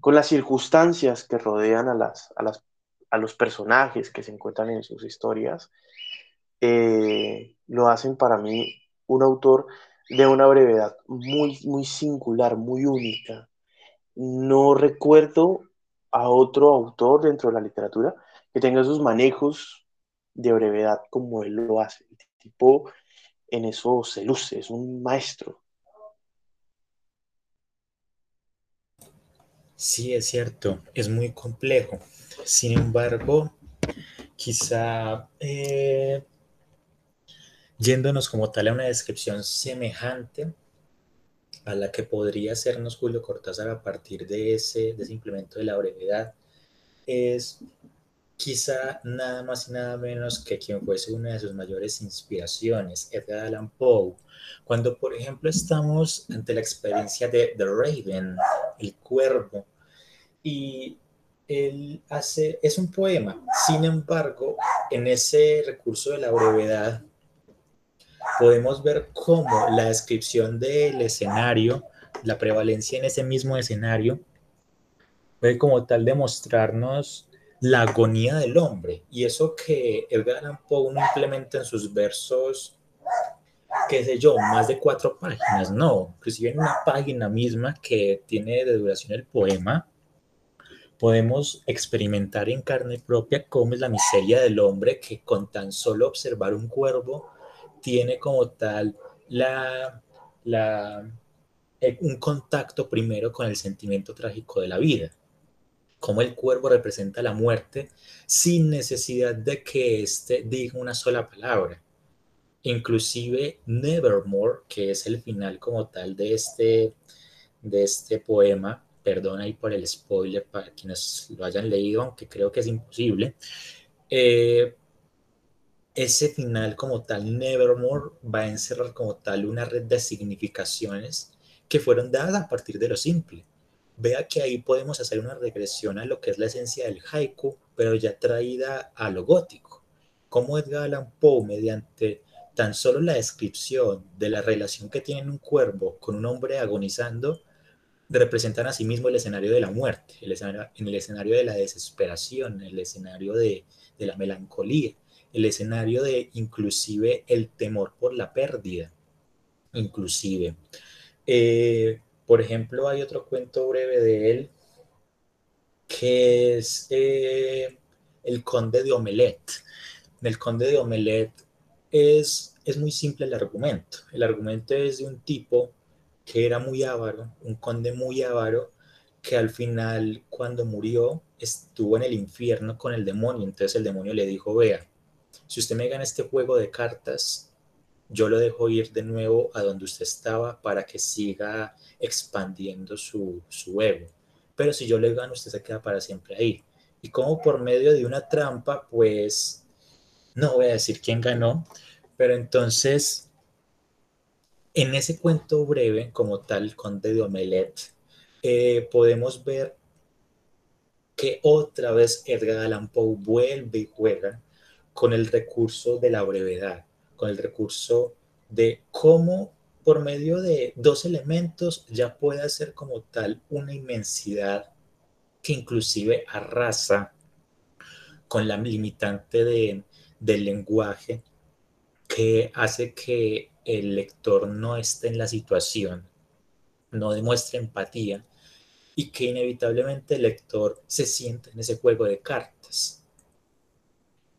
con las circunstancias que rodean a, las, a, los personajes que se encuentran en sus historias, eh, lo hacen para mí un autor de una brevedad muy, muy singular, muy única. No recuerdo a otro autor dentro de la literatura que tenga esos manejos de brevedad como él lo hace. El tipo en eso se luce, es un maestro. Sí, es cierto, es muy complejo. Sin embargo, quizá eh, yéndonos como tal a una descripción semejante a la que podría hacernos Julio Cortázar a partir de ese, de implemento de la brevedad, es quizá nada más y nada menos que quien fuese una de sus mayores inspiraciones, Edgar Allan Poe. Cuando, por ejemplo, estamos ante la experiencia de The Raven, el cuervo, y él hace, es un poema, sin embargo, en ese recurso de la brevedad, podemos ver cómo la descripción del escenario, la prevalencia en ese mismo escenario, puede como tal demostrarnos la agonía del hombre. Y eso que Edgar Allan Poe no implementa en sus versos, qué sé yo, más de cuatro páginas, no, inclusive en una página misma que tiene de duración el poema, podemos experimentar en carne propia cómo es la miseria del hombre que con tan solo observar un cuervo tiene como tal la, la, eh, un contacto primero con el sentimiento trágico de la vida cómo el cuervo representa la muerte sin necesidad de que éste diga una sola palabra. Inclusive Nevermore, que es el final como tal de este, de este poema, perdón ahí por el spoiler para quienes lo hayan leído, aunque creo que es imposible, eh, ese final como tal, Nevermore, va a encerrar como tal una red de significaciones que fueron dadas a partir de lo simple vea que ahí podemos hacer una regresión a lo que es la esencia del haiku, pero ya traída a lo gótico. Como Edgar Allan Poe, mediante tan solo la descripción de la relación que tiene un cuervo con un hombre agonizando, representan a sí mismo el escenario de la muerte, el escenario, en el escenario de la desesperación, el escenario de, de la melancolía, el escenario de inclusive el temor por la pérdida, inclusive. Eh, por ejemplo, hay otro cuento breve de él que es eh, El Conde de Omelet. El Conde de Omelet es, es muy simple el argumento. El argumento es de un tipo que era muy avaro, un conde muy avaro, que al final cuando murió estuvo en el infierno con el demonio. Entonces el demonio le dijo, vea, si usted me gana este juego de cartas, yo lo dejo ir de nuevo a donde usted estaba para que siga expandiendo su, su ego. Pero si yo le gano, usted se queda para siempre ahí. Y como por medio de una trampa, pues no voy a decir quién ganó, pero entonces en ese cuento breve, como tal, Conde de Omelette, eh, podemos ver que otra vez Edgar Allan Poe vuelve y juega con el recurso de la brevedad, con el recurso de cómo por medio de dos elementos ya puede hacer como tal una inmensidad que inclusive arrasa con la limitante de, del lenguaje que hace que el lector no esté en la situación, no demuestre empatía y que inevitablemente el lector se siente en ese juego de cartas.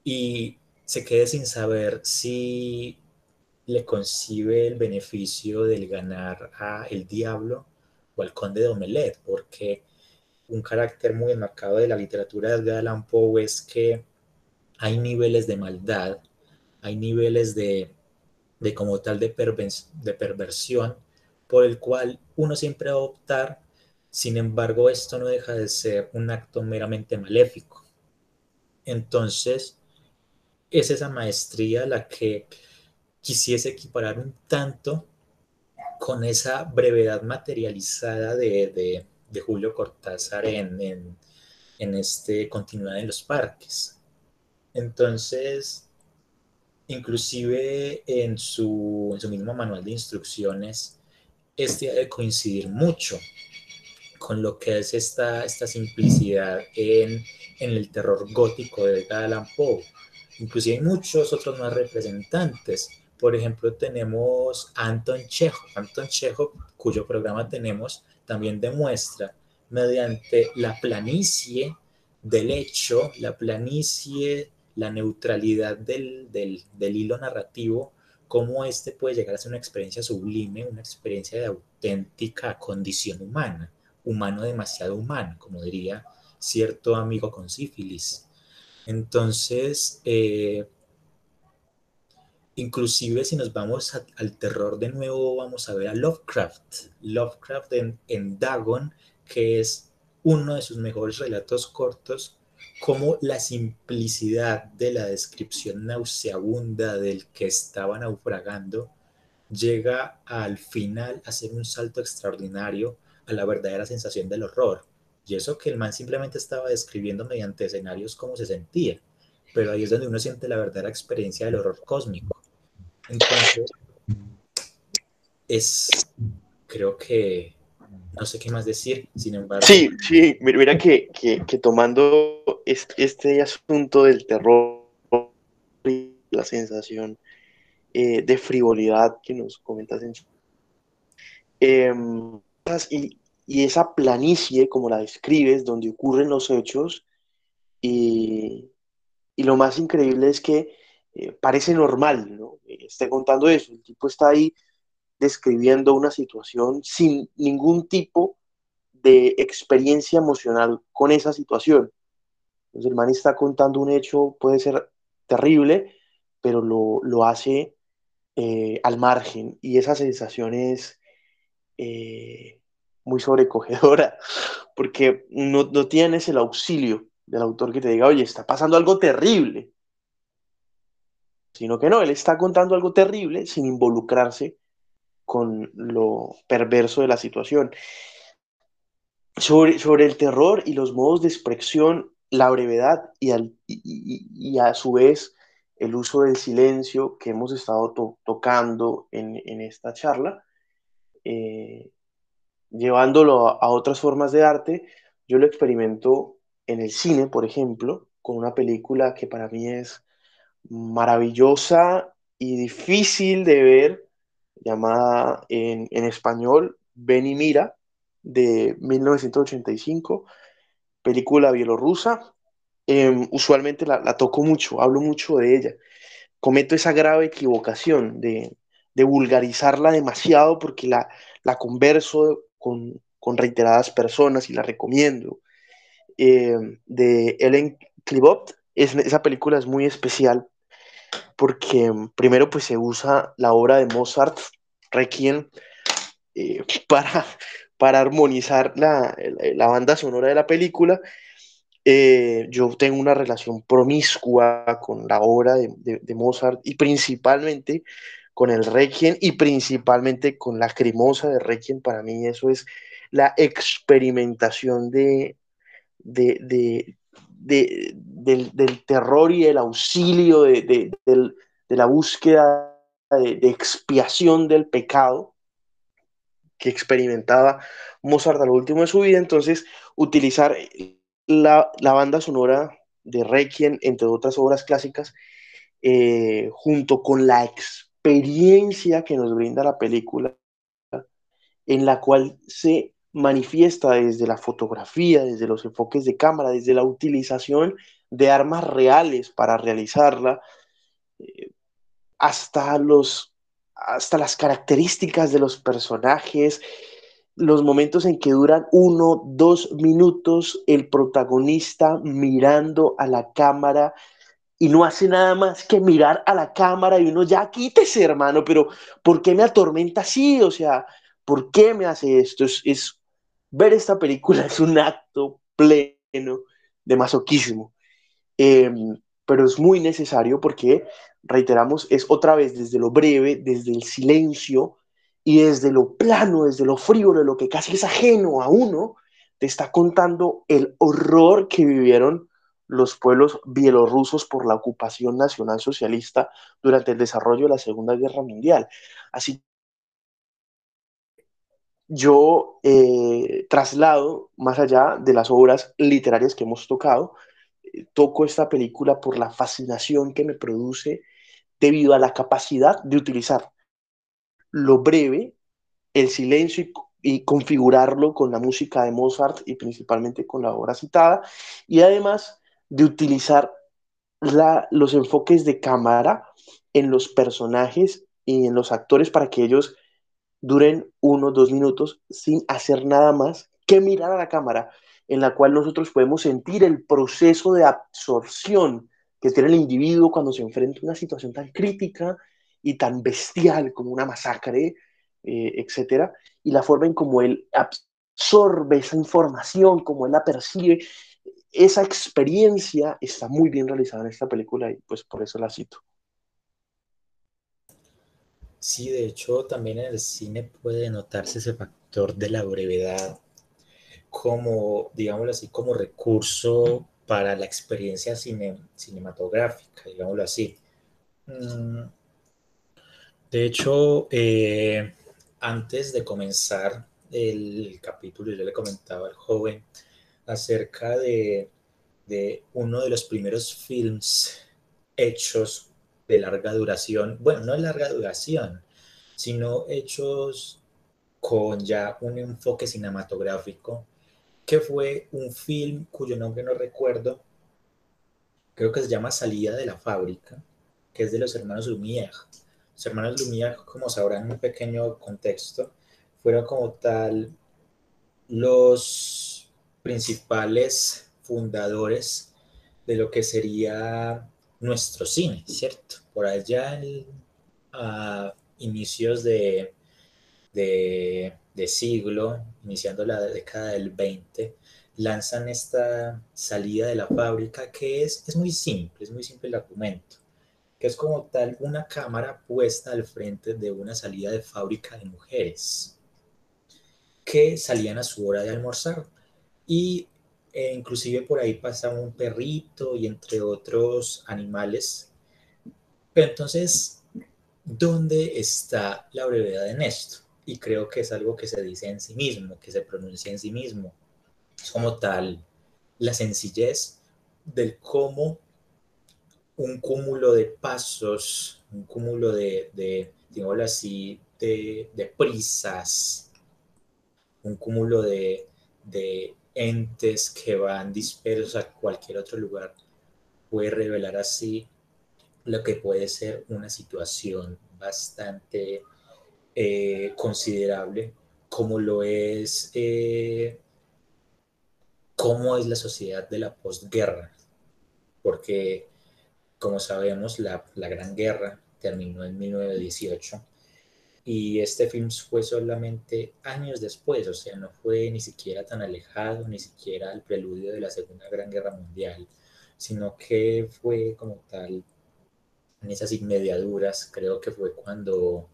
Y se quede sin saber si le concibe el beneficio del ganar a el diablo o al conde de Omelet, porque un carácter muy enmarcado de la literatura de Edgar Allan Poe es que hay niveles de maldad, hay niveles de de como tal de, de perversión por el cual uno siempre va a optar, sin embargo esto no deja de ser un acto meramente maléfico. Entonces, es esa maestría la que quisiese equiparar un tanto con esa brevedad materializada de, Julio Cortázar en, en, este Continuidad en los Parques. Entonces, Inclusive en su, en su mismo manual de instrucciones, este ha de coincidir mucho con lo que es esta, esta simplicidad en, en el terror gótico de Allan Poe. Inclusive hay muchos otros más representantes. Por ejemplo, tenemos Anton Chekhov. Anton Chekhov, cuyo programa tenemos, también demuestra mediante la planicie del hecho, la planicie la neutralidad del, hilo narrativo, cómo este puede llegar a ser una experiencia sublime, una experiencia de auténtica condición humana, humano demasiado humano, como diría cierto amigo con sífilis. Entonces, eh, inclusive si nos vamos al terror de nuevo, vamos a ver a Lovecraft. Lovecraft en, en Dagon, que es uno de sus mejores relatos cortos, cómo la simplicidad de la descripción nauseabunda del que estaba naufragando llega al final a ser un salto extraordinario a la verdadera sensación del horror. Y eso que el man simplemente estaba describiendo mediante escenarios cómo se sentía. Pero ahí es donde uno siente la verdadera experiencia del horror cósmico. Entonces, es, creo que no sé qué más decir, sin embargo. Sí, sí, mira que, tomando este, asunto del terror y la sensación eh, de frivolidad que nos comentas en em, y, esa planicie, como la describes, donde ocurren los hechos, y, lo más increíble es que eh, parece normal, ¿no? Esté contando eso, el tipo está ahí describiendo una situación sin ningún tipo de experiencia emocional con esa situación. Entonces el man está contando un hecho, puede ser terrible, pero lo, hace eh, al margen y esa sensación es eh, muy sobrecogedora porque no, no tienes el auxilio del autor que te diga, oye, está pasando algo terrible, sino que no, él está contando algo terrible sin involucrarse con lo perverso de la situación. Sobre, sobre el terror y los modos de expresión, la brevedad y, a su vez el uso del silencio que hemos estado tocando en, esta charla, eh, llevándolo a, otras formas de arte, yo lo experimento en el cine, por ejemplo, con una película que para mí es maravillosa y difícil de ver, llamada en, español Ven y Mira, de 1985, película bielorrusa. Em, usualmente la, toco mucho, hablo mucho de ella. cometo esa grave equivocación de, vulgarizarla demasiado porque la, la converso con, reiteradas personas y la recomiendo. Eh, de Ellen Klibot, es, esa película es muy especial porque primero pues se usa la obra de Mozart, Requiem, eh, para, para armonizar la, la, banda sonora de la película. Eh, yo tengo una relación promiscua con la obra de, Mozart y principalmente con el Requiem y principalmente con la cremosa de Requiem. Para mí eso es la experimentación de, de, de, del, del, terror y el auxilio de, la búsqueda de, expiación del pecado que experimentaba Mozart a lo último de su vida. Entonces, utilizar la, banda sonora de Requiem, entre otras obras clásicas, eh, junto con la experiencia que nos brinda la película, en la cual se manifiesta desde la fotografía, desde los enfoques de cámara, desde la utilización de armas reales para realizarla, eh, hasta, los, hasta las características de los personajes, los momentos en que duran uno, dos minutos, el protagonista mirando a la cámara y no hace nada más que mirar a la cámara y uno ya quítese, hermano, pero ¿por qué me atormenta así? O sea, ¿por qué me hace esto? Es, ver esta película es un acto pleno de masoquismo, em, pero es muy necesario porque, reiteramos, es otra vez desde lo breve, desde el silencio y desde lo plano, desde lo frío, de lo que casi es ajeno a uno, te está contando el horror que vivieron los pueblos bielorrusos por la ocupación nacional socialista durante el desarrollo de la Segunda Guerra Mundial. Así yo eh, traslado más allá de las obras literarias que hemos tocado, eh, toco esta película por la fascinación que me produce debido a la capacidad de utilizar lo breve, el silencio y, configurarlo con la música de Mozart y principalmente con la obra citada, y además de utilizar los enfoques de cámara en los personajes y en los actores para que ellos duren uno, dos minutos sin hacer nada más que mirar a la cámara, en la cual nosotros podemos sentir el proceso de absorción que tiene el individuo cuando se enfrenta a una situación tan crítica y tan bestial como una masacre, eh, etcétera, y la forma en cómo él absorbe esa información, cómo él la percibe, esa experiencia está muy bien realizada en esta película y pues por eso la cito. Sí, de hecho, también en el cine puede notarse ese factor de la brevedad como, digámoslo así, como recurso para la experiencia cinematográfica, digámoslo así. Mm, de hecho, eh, antes de comenzar el capítulo, yo le comentaba al joven acerca de, uno de los primeros films hechos de larga duración, bueno, no de larga duración, sino hechos con ya un enfoque cinematográfico, que fue un film cuyo nombre no recuerdo, creo que se llama Salida de la fábrica, que es de los hermanos Lumière. Los hermanos Lumière, como sabrán en un pequeño contexto, fueron como tal los principales fundadores de lo que sería nuestro cine, ¿cierto? Por allá a inicios de, de, siglo, iniciando la década del 20, lanzan esta salida de la fábrica que es, es muy simple, es muy simple el argumento, que es como tal una cámara puesta al frente de una salida de fábrica de mujeres que salían a su hora de almorzar y e inclusive por ahí pasa un perrito y entre otros animales. Pero entonces, ¿dónde está la brevedad en esto? Y creo que es algo que se dice en sí mismo, que se pronuncia en sí mismo. Es como tal la sencillez del cómo un cúmulo de pasos, un cúmulo de, de así, de, prisas, un cúmulo de entes que van dispersos a cualquier otro lugar, puede revelar así lo que puede ser una situación bastante eh, considerable, como lo es eh, cómo es la sociedad de la posguerra, porque como sabemos la, la Gran Guerra terminó en 1918 y este film fue solamente años después, o sea, no fue ni siquiera tan alejado, ni siquiera el preludio de la Segunda Gran Guerra Mundial, sino que fue como tal en esas inmediaduras, creo que fue cuando,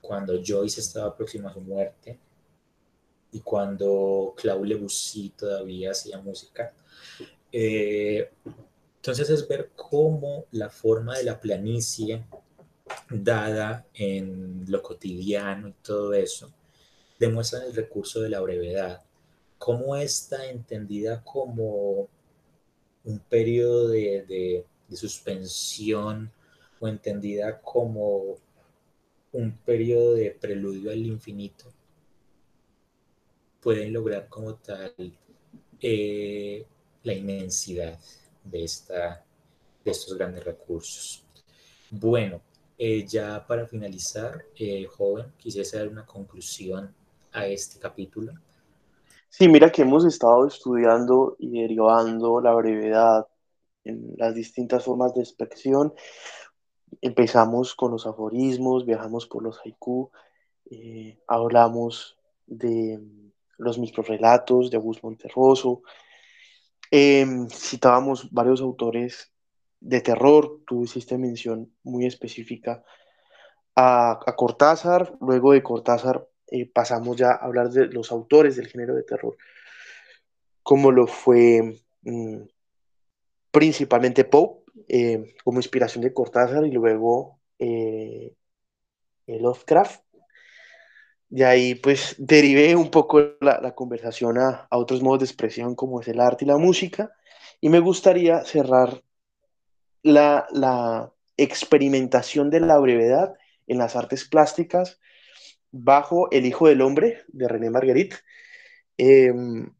cuando Joyce estaba próximo a su muerte y cuando Claude Debussy todavía hacía música. Eh, entonces es ver cómo la forma de la planicie dada en lo cotidiano y todo eso, demuestra el recurso de la brevedad, cómo está entendida como un periodo de, suspensión o entendida como un periodo de preludio al infinito, pueden lograr como tal eh, la inmensidad de, esta, de estos grandes recursos. Bueno, eh, ya para finalizar, eh, joven, quisiese dar una conclusión a este capítulo. Sí, mira que hemos estado estudiando y derivando la brevedad en las distintas formas de expresión. Empezamos con los aforismos, viajamos por los haiku, eh, hablamos de los microrelatos de Augusto Monterroso, em, citábamos varios autores de terror, tú hiciste mención muy específica a, Cortázar, luego de Cortázar eh, pasamos ya a hablar de los autores del género de terror, como lo fue mm, principalmente Poe, eh, como inspiración de Cortázar, y luego eh, Lovecraft. De ahí pues derivé un poco la, conversación a, a, otros modos de expresión como es el arte y la música, y me gustaría cerrar la, experimentación de la brevedad en las artes plásticas bajo El Hijo del Hombre de René Marguerite. Em,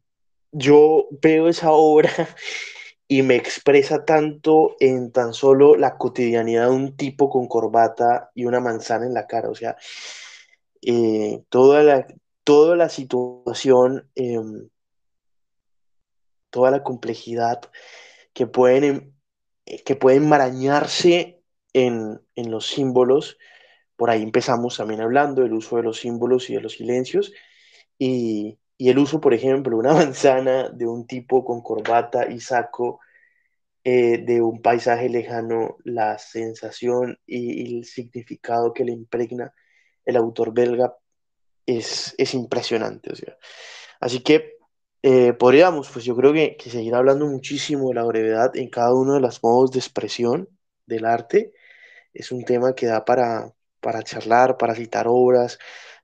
yo veo esa obra y me expresa tanto en tan solo la cotidianidad de un tipo con corbata y una manzana en la cara. O sea, eh, toda, la, toda la situación, em, toda la complejidad que pueden em, que pueden marañarse en, los símbolos. Por ahí empezamos también hablando del uso de los símbolos y de los silencios. Y, el uso, por ejemplo, una manzana de un tipo con corbata y saco eh, de un paisaje lejano, la sensación y, el significado que le impregna el autor belga es, es impresionante. Así que eh, podríamos, pues yo creo que, seguir hablando muchísimo de la brevedad en cada uno de los modos de expresión del arte. Es un tema que da para, para charlar, para citar obras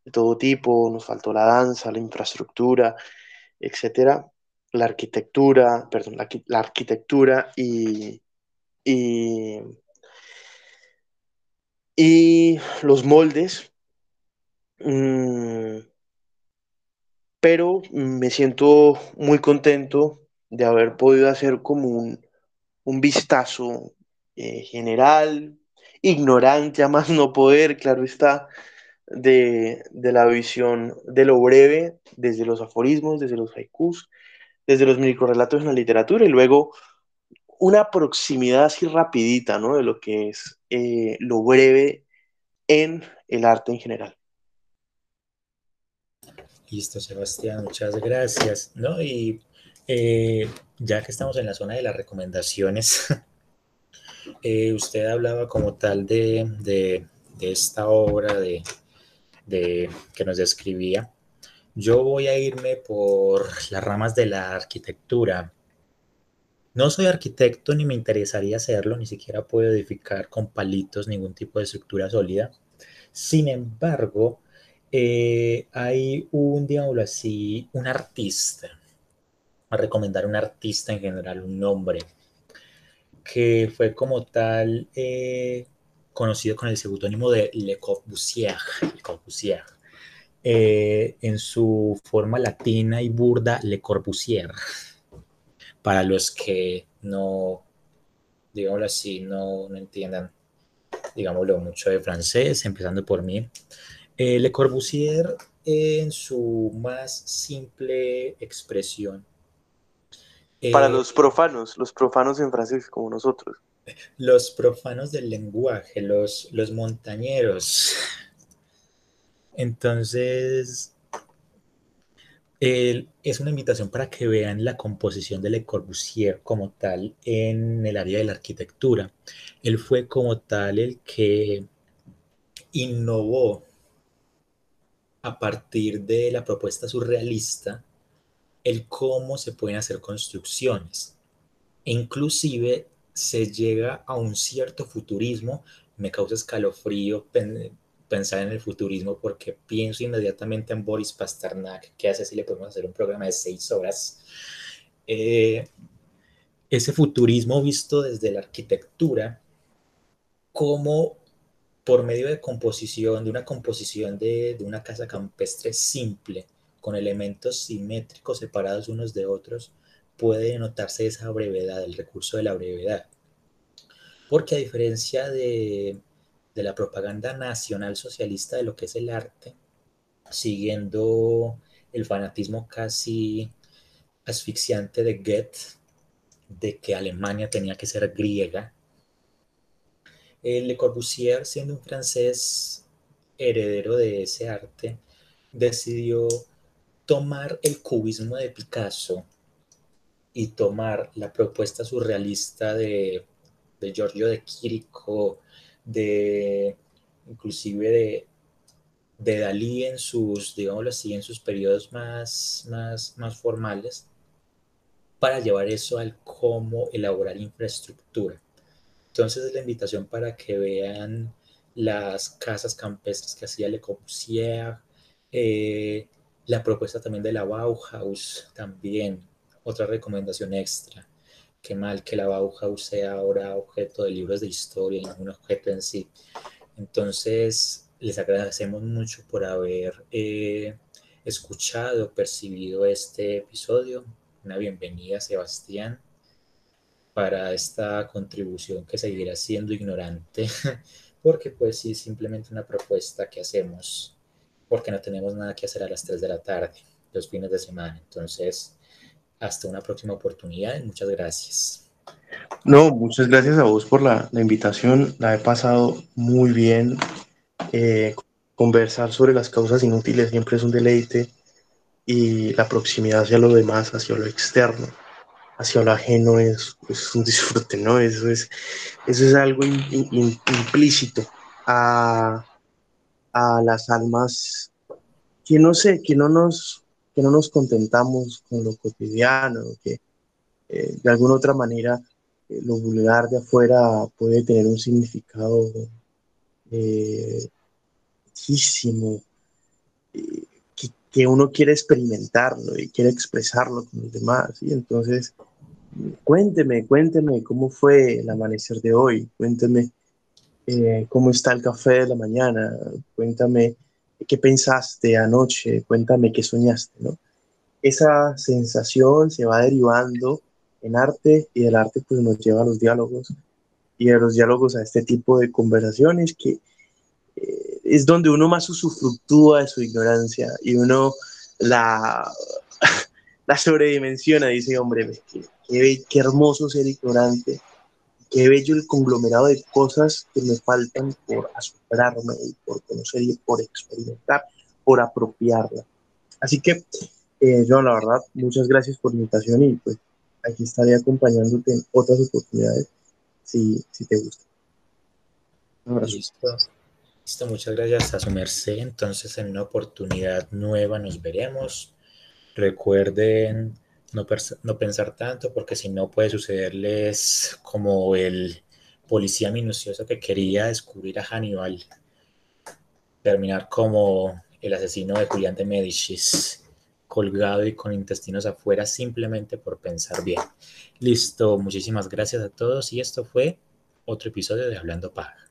de todo tipo. Nos faltó la danza, la infraestructura, etcétera. La arquitectura, perdón, la, arquitectura y, y, y los moldes. Mm, pero me siento muy contento de haber podido hacer como un, vistazo eh, general, ignorante a más no poder, claro está, de, la visión de lo breve, desde los aforismos, desde los haikus, desde los microrelatos en la literatura y luego una proximidad así rapidita, ¿no? De lo que es eh, lo breve en el arte en general. Listo, Sebastián, muchas gracias. ¿no? Y eh, ya que estamos en la zona de las recomendaciones, eh, usted hablaba como tal de, esta obra de, que nos describía. Yo voy a irme por las ramas de la arquitectura. No soy arquitecto ni me interesaría hacerlo, ni siquiera puedo edificar con palitos ningún tipo de estructura sólida. Sin embargo, eh, hay un, digámoslo así, un artista, a recomendar un artista en general, un nombre, que fue como tal eh, conocido con el seudónimo de Le Corbusier, Le Corbusier eh, en su forma latina y burda Le Corbusier, para los que no, digámoslo así, no, no entiendan, digámoslo, mucho de francés, empezando por mí. Eh, Le Corbusier, en su más simple expresión. Para eh, los profanos, los profanos en francés como nosotros. Los profanos del lenguaje, los, los montañeros. Entonces, es una invitación para que vean la composición de Le Corbusier como tal en el área de la arquitectura. Él fue como tal el que innovó a partir de la propuesta surrealista el cómo se pueden hacer construcciones. Inclusive se llega a un cierto futurismo, me causa escalofrío pensar en el futurismo porque pienso inmediatamente en Boris Pasternak, que hace si le podemos hacer un programa de seis horas. Eh, ese futurismo visto desde la arquitectura, como por medio de composición, de una composición de, de una casa campestre simple, con elementos simétricos separados unos de otros, puede notarse esa brevedad, el recurso de la brevedad. Porque a diferencia de, de la propaganda nacional socialista de lo que es el arte, siguiendo el fanatismo casi asfixiante de Goethe, de que Alemania tenía que ser griega, Le Corbusier, siendo un francés heredero de ese arte, decidió tomar el cubismo de Picasso y tomar la propuesta surrealista de, Giorgio de Quirico, de inclusive de, Dalí en sus, digámoslo así, en sus periodos más, más formales, para llevar eso al cómo elaborar infraestructura. Entonces es la invitación para que vean las casas campestres que hacía Le Corbusier, eh, la propuesta también de la Bauhaus, también otra recomendación extra. Qué mal que la Bauhaus sea ahora objeto de libros de historia y no un objeto en sí. Entonces, les agradecemos mucho por haber eh, escuchado, percibido este episodio. Una bienvenida, Sebastián, para esta contribución que seguirá siendo ignorante, porque pues sí, simplemente una propuesta que hacemos porque no tenemos nada que hacer a las 3 de la tarde, los fines de semana. Entonces, hasta una próxima oportunidad y muchas gracias. No, muchas gracias a vos por la, invitación. La he pasado muy bien. Eh, conversar sobre las causas inútiles siempre es un deleite y la proximidad hacia lo demás, hacia lo externo, hacia lo ajeno es, un disfrute, ¿no? Eso es, eso es algo implícito a, a las almas que no sé, que no nos, que no nos contentamos con lo cotidiano, que eh, de alguna otra manera eh, lo vulgar de afuera puede tener un significado eh, que, que, uno quiere experimentarlo y quiere expresarlo con los demás. Y entonces, cuénteme, cuénteme cómo fue el amanecer de hoy, cuénteme eh, cómo está el café de la mañana, cuéntame qué pensaste anoche, cuéntame qué soñaste. Esa sensación se va derivando en arte y el arte pues nos lleva a los diálogos y a los diálogos a este tipo de conversaciones que eh, es donde uno más usufructúa de su ignorancia y uno la, la sobredimensiona, dice, hombre, qué, qué hermoso ser ignorante qué bello el conglomerado de cosas que me faltan por asombrarme y por conocer y por experimentar, por apropiarla. Así que, eh, yo la verdad, muchas gracias por la invitación y pues aquí estaré acompañándote en otras oportunidades si, si te gusta. Listo. Listo, muchas gracias a su merced. Entonces, en una oportunidad nueva nos veremos. Recuerden no, pensar tanto, porque si no puede sucederles como el policía minucioso que quería descubrir a Hannibal, terminar como el asesino de Julián de Medicis, colgado y con intestinos afuera simplemente por pensar bien. Listo, muchísimas gracias a todos y esto fue otro episodio de Hablando Paja.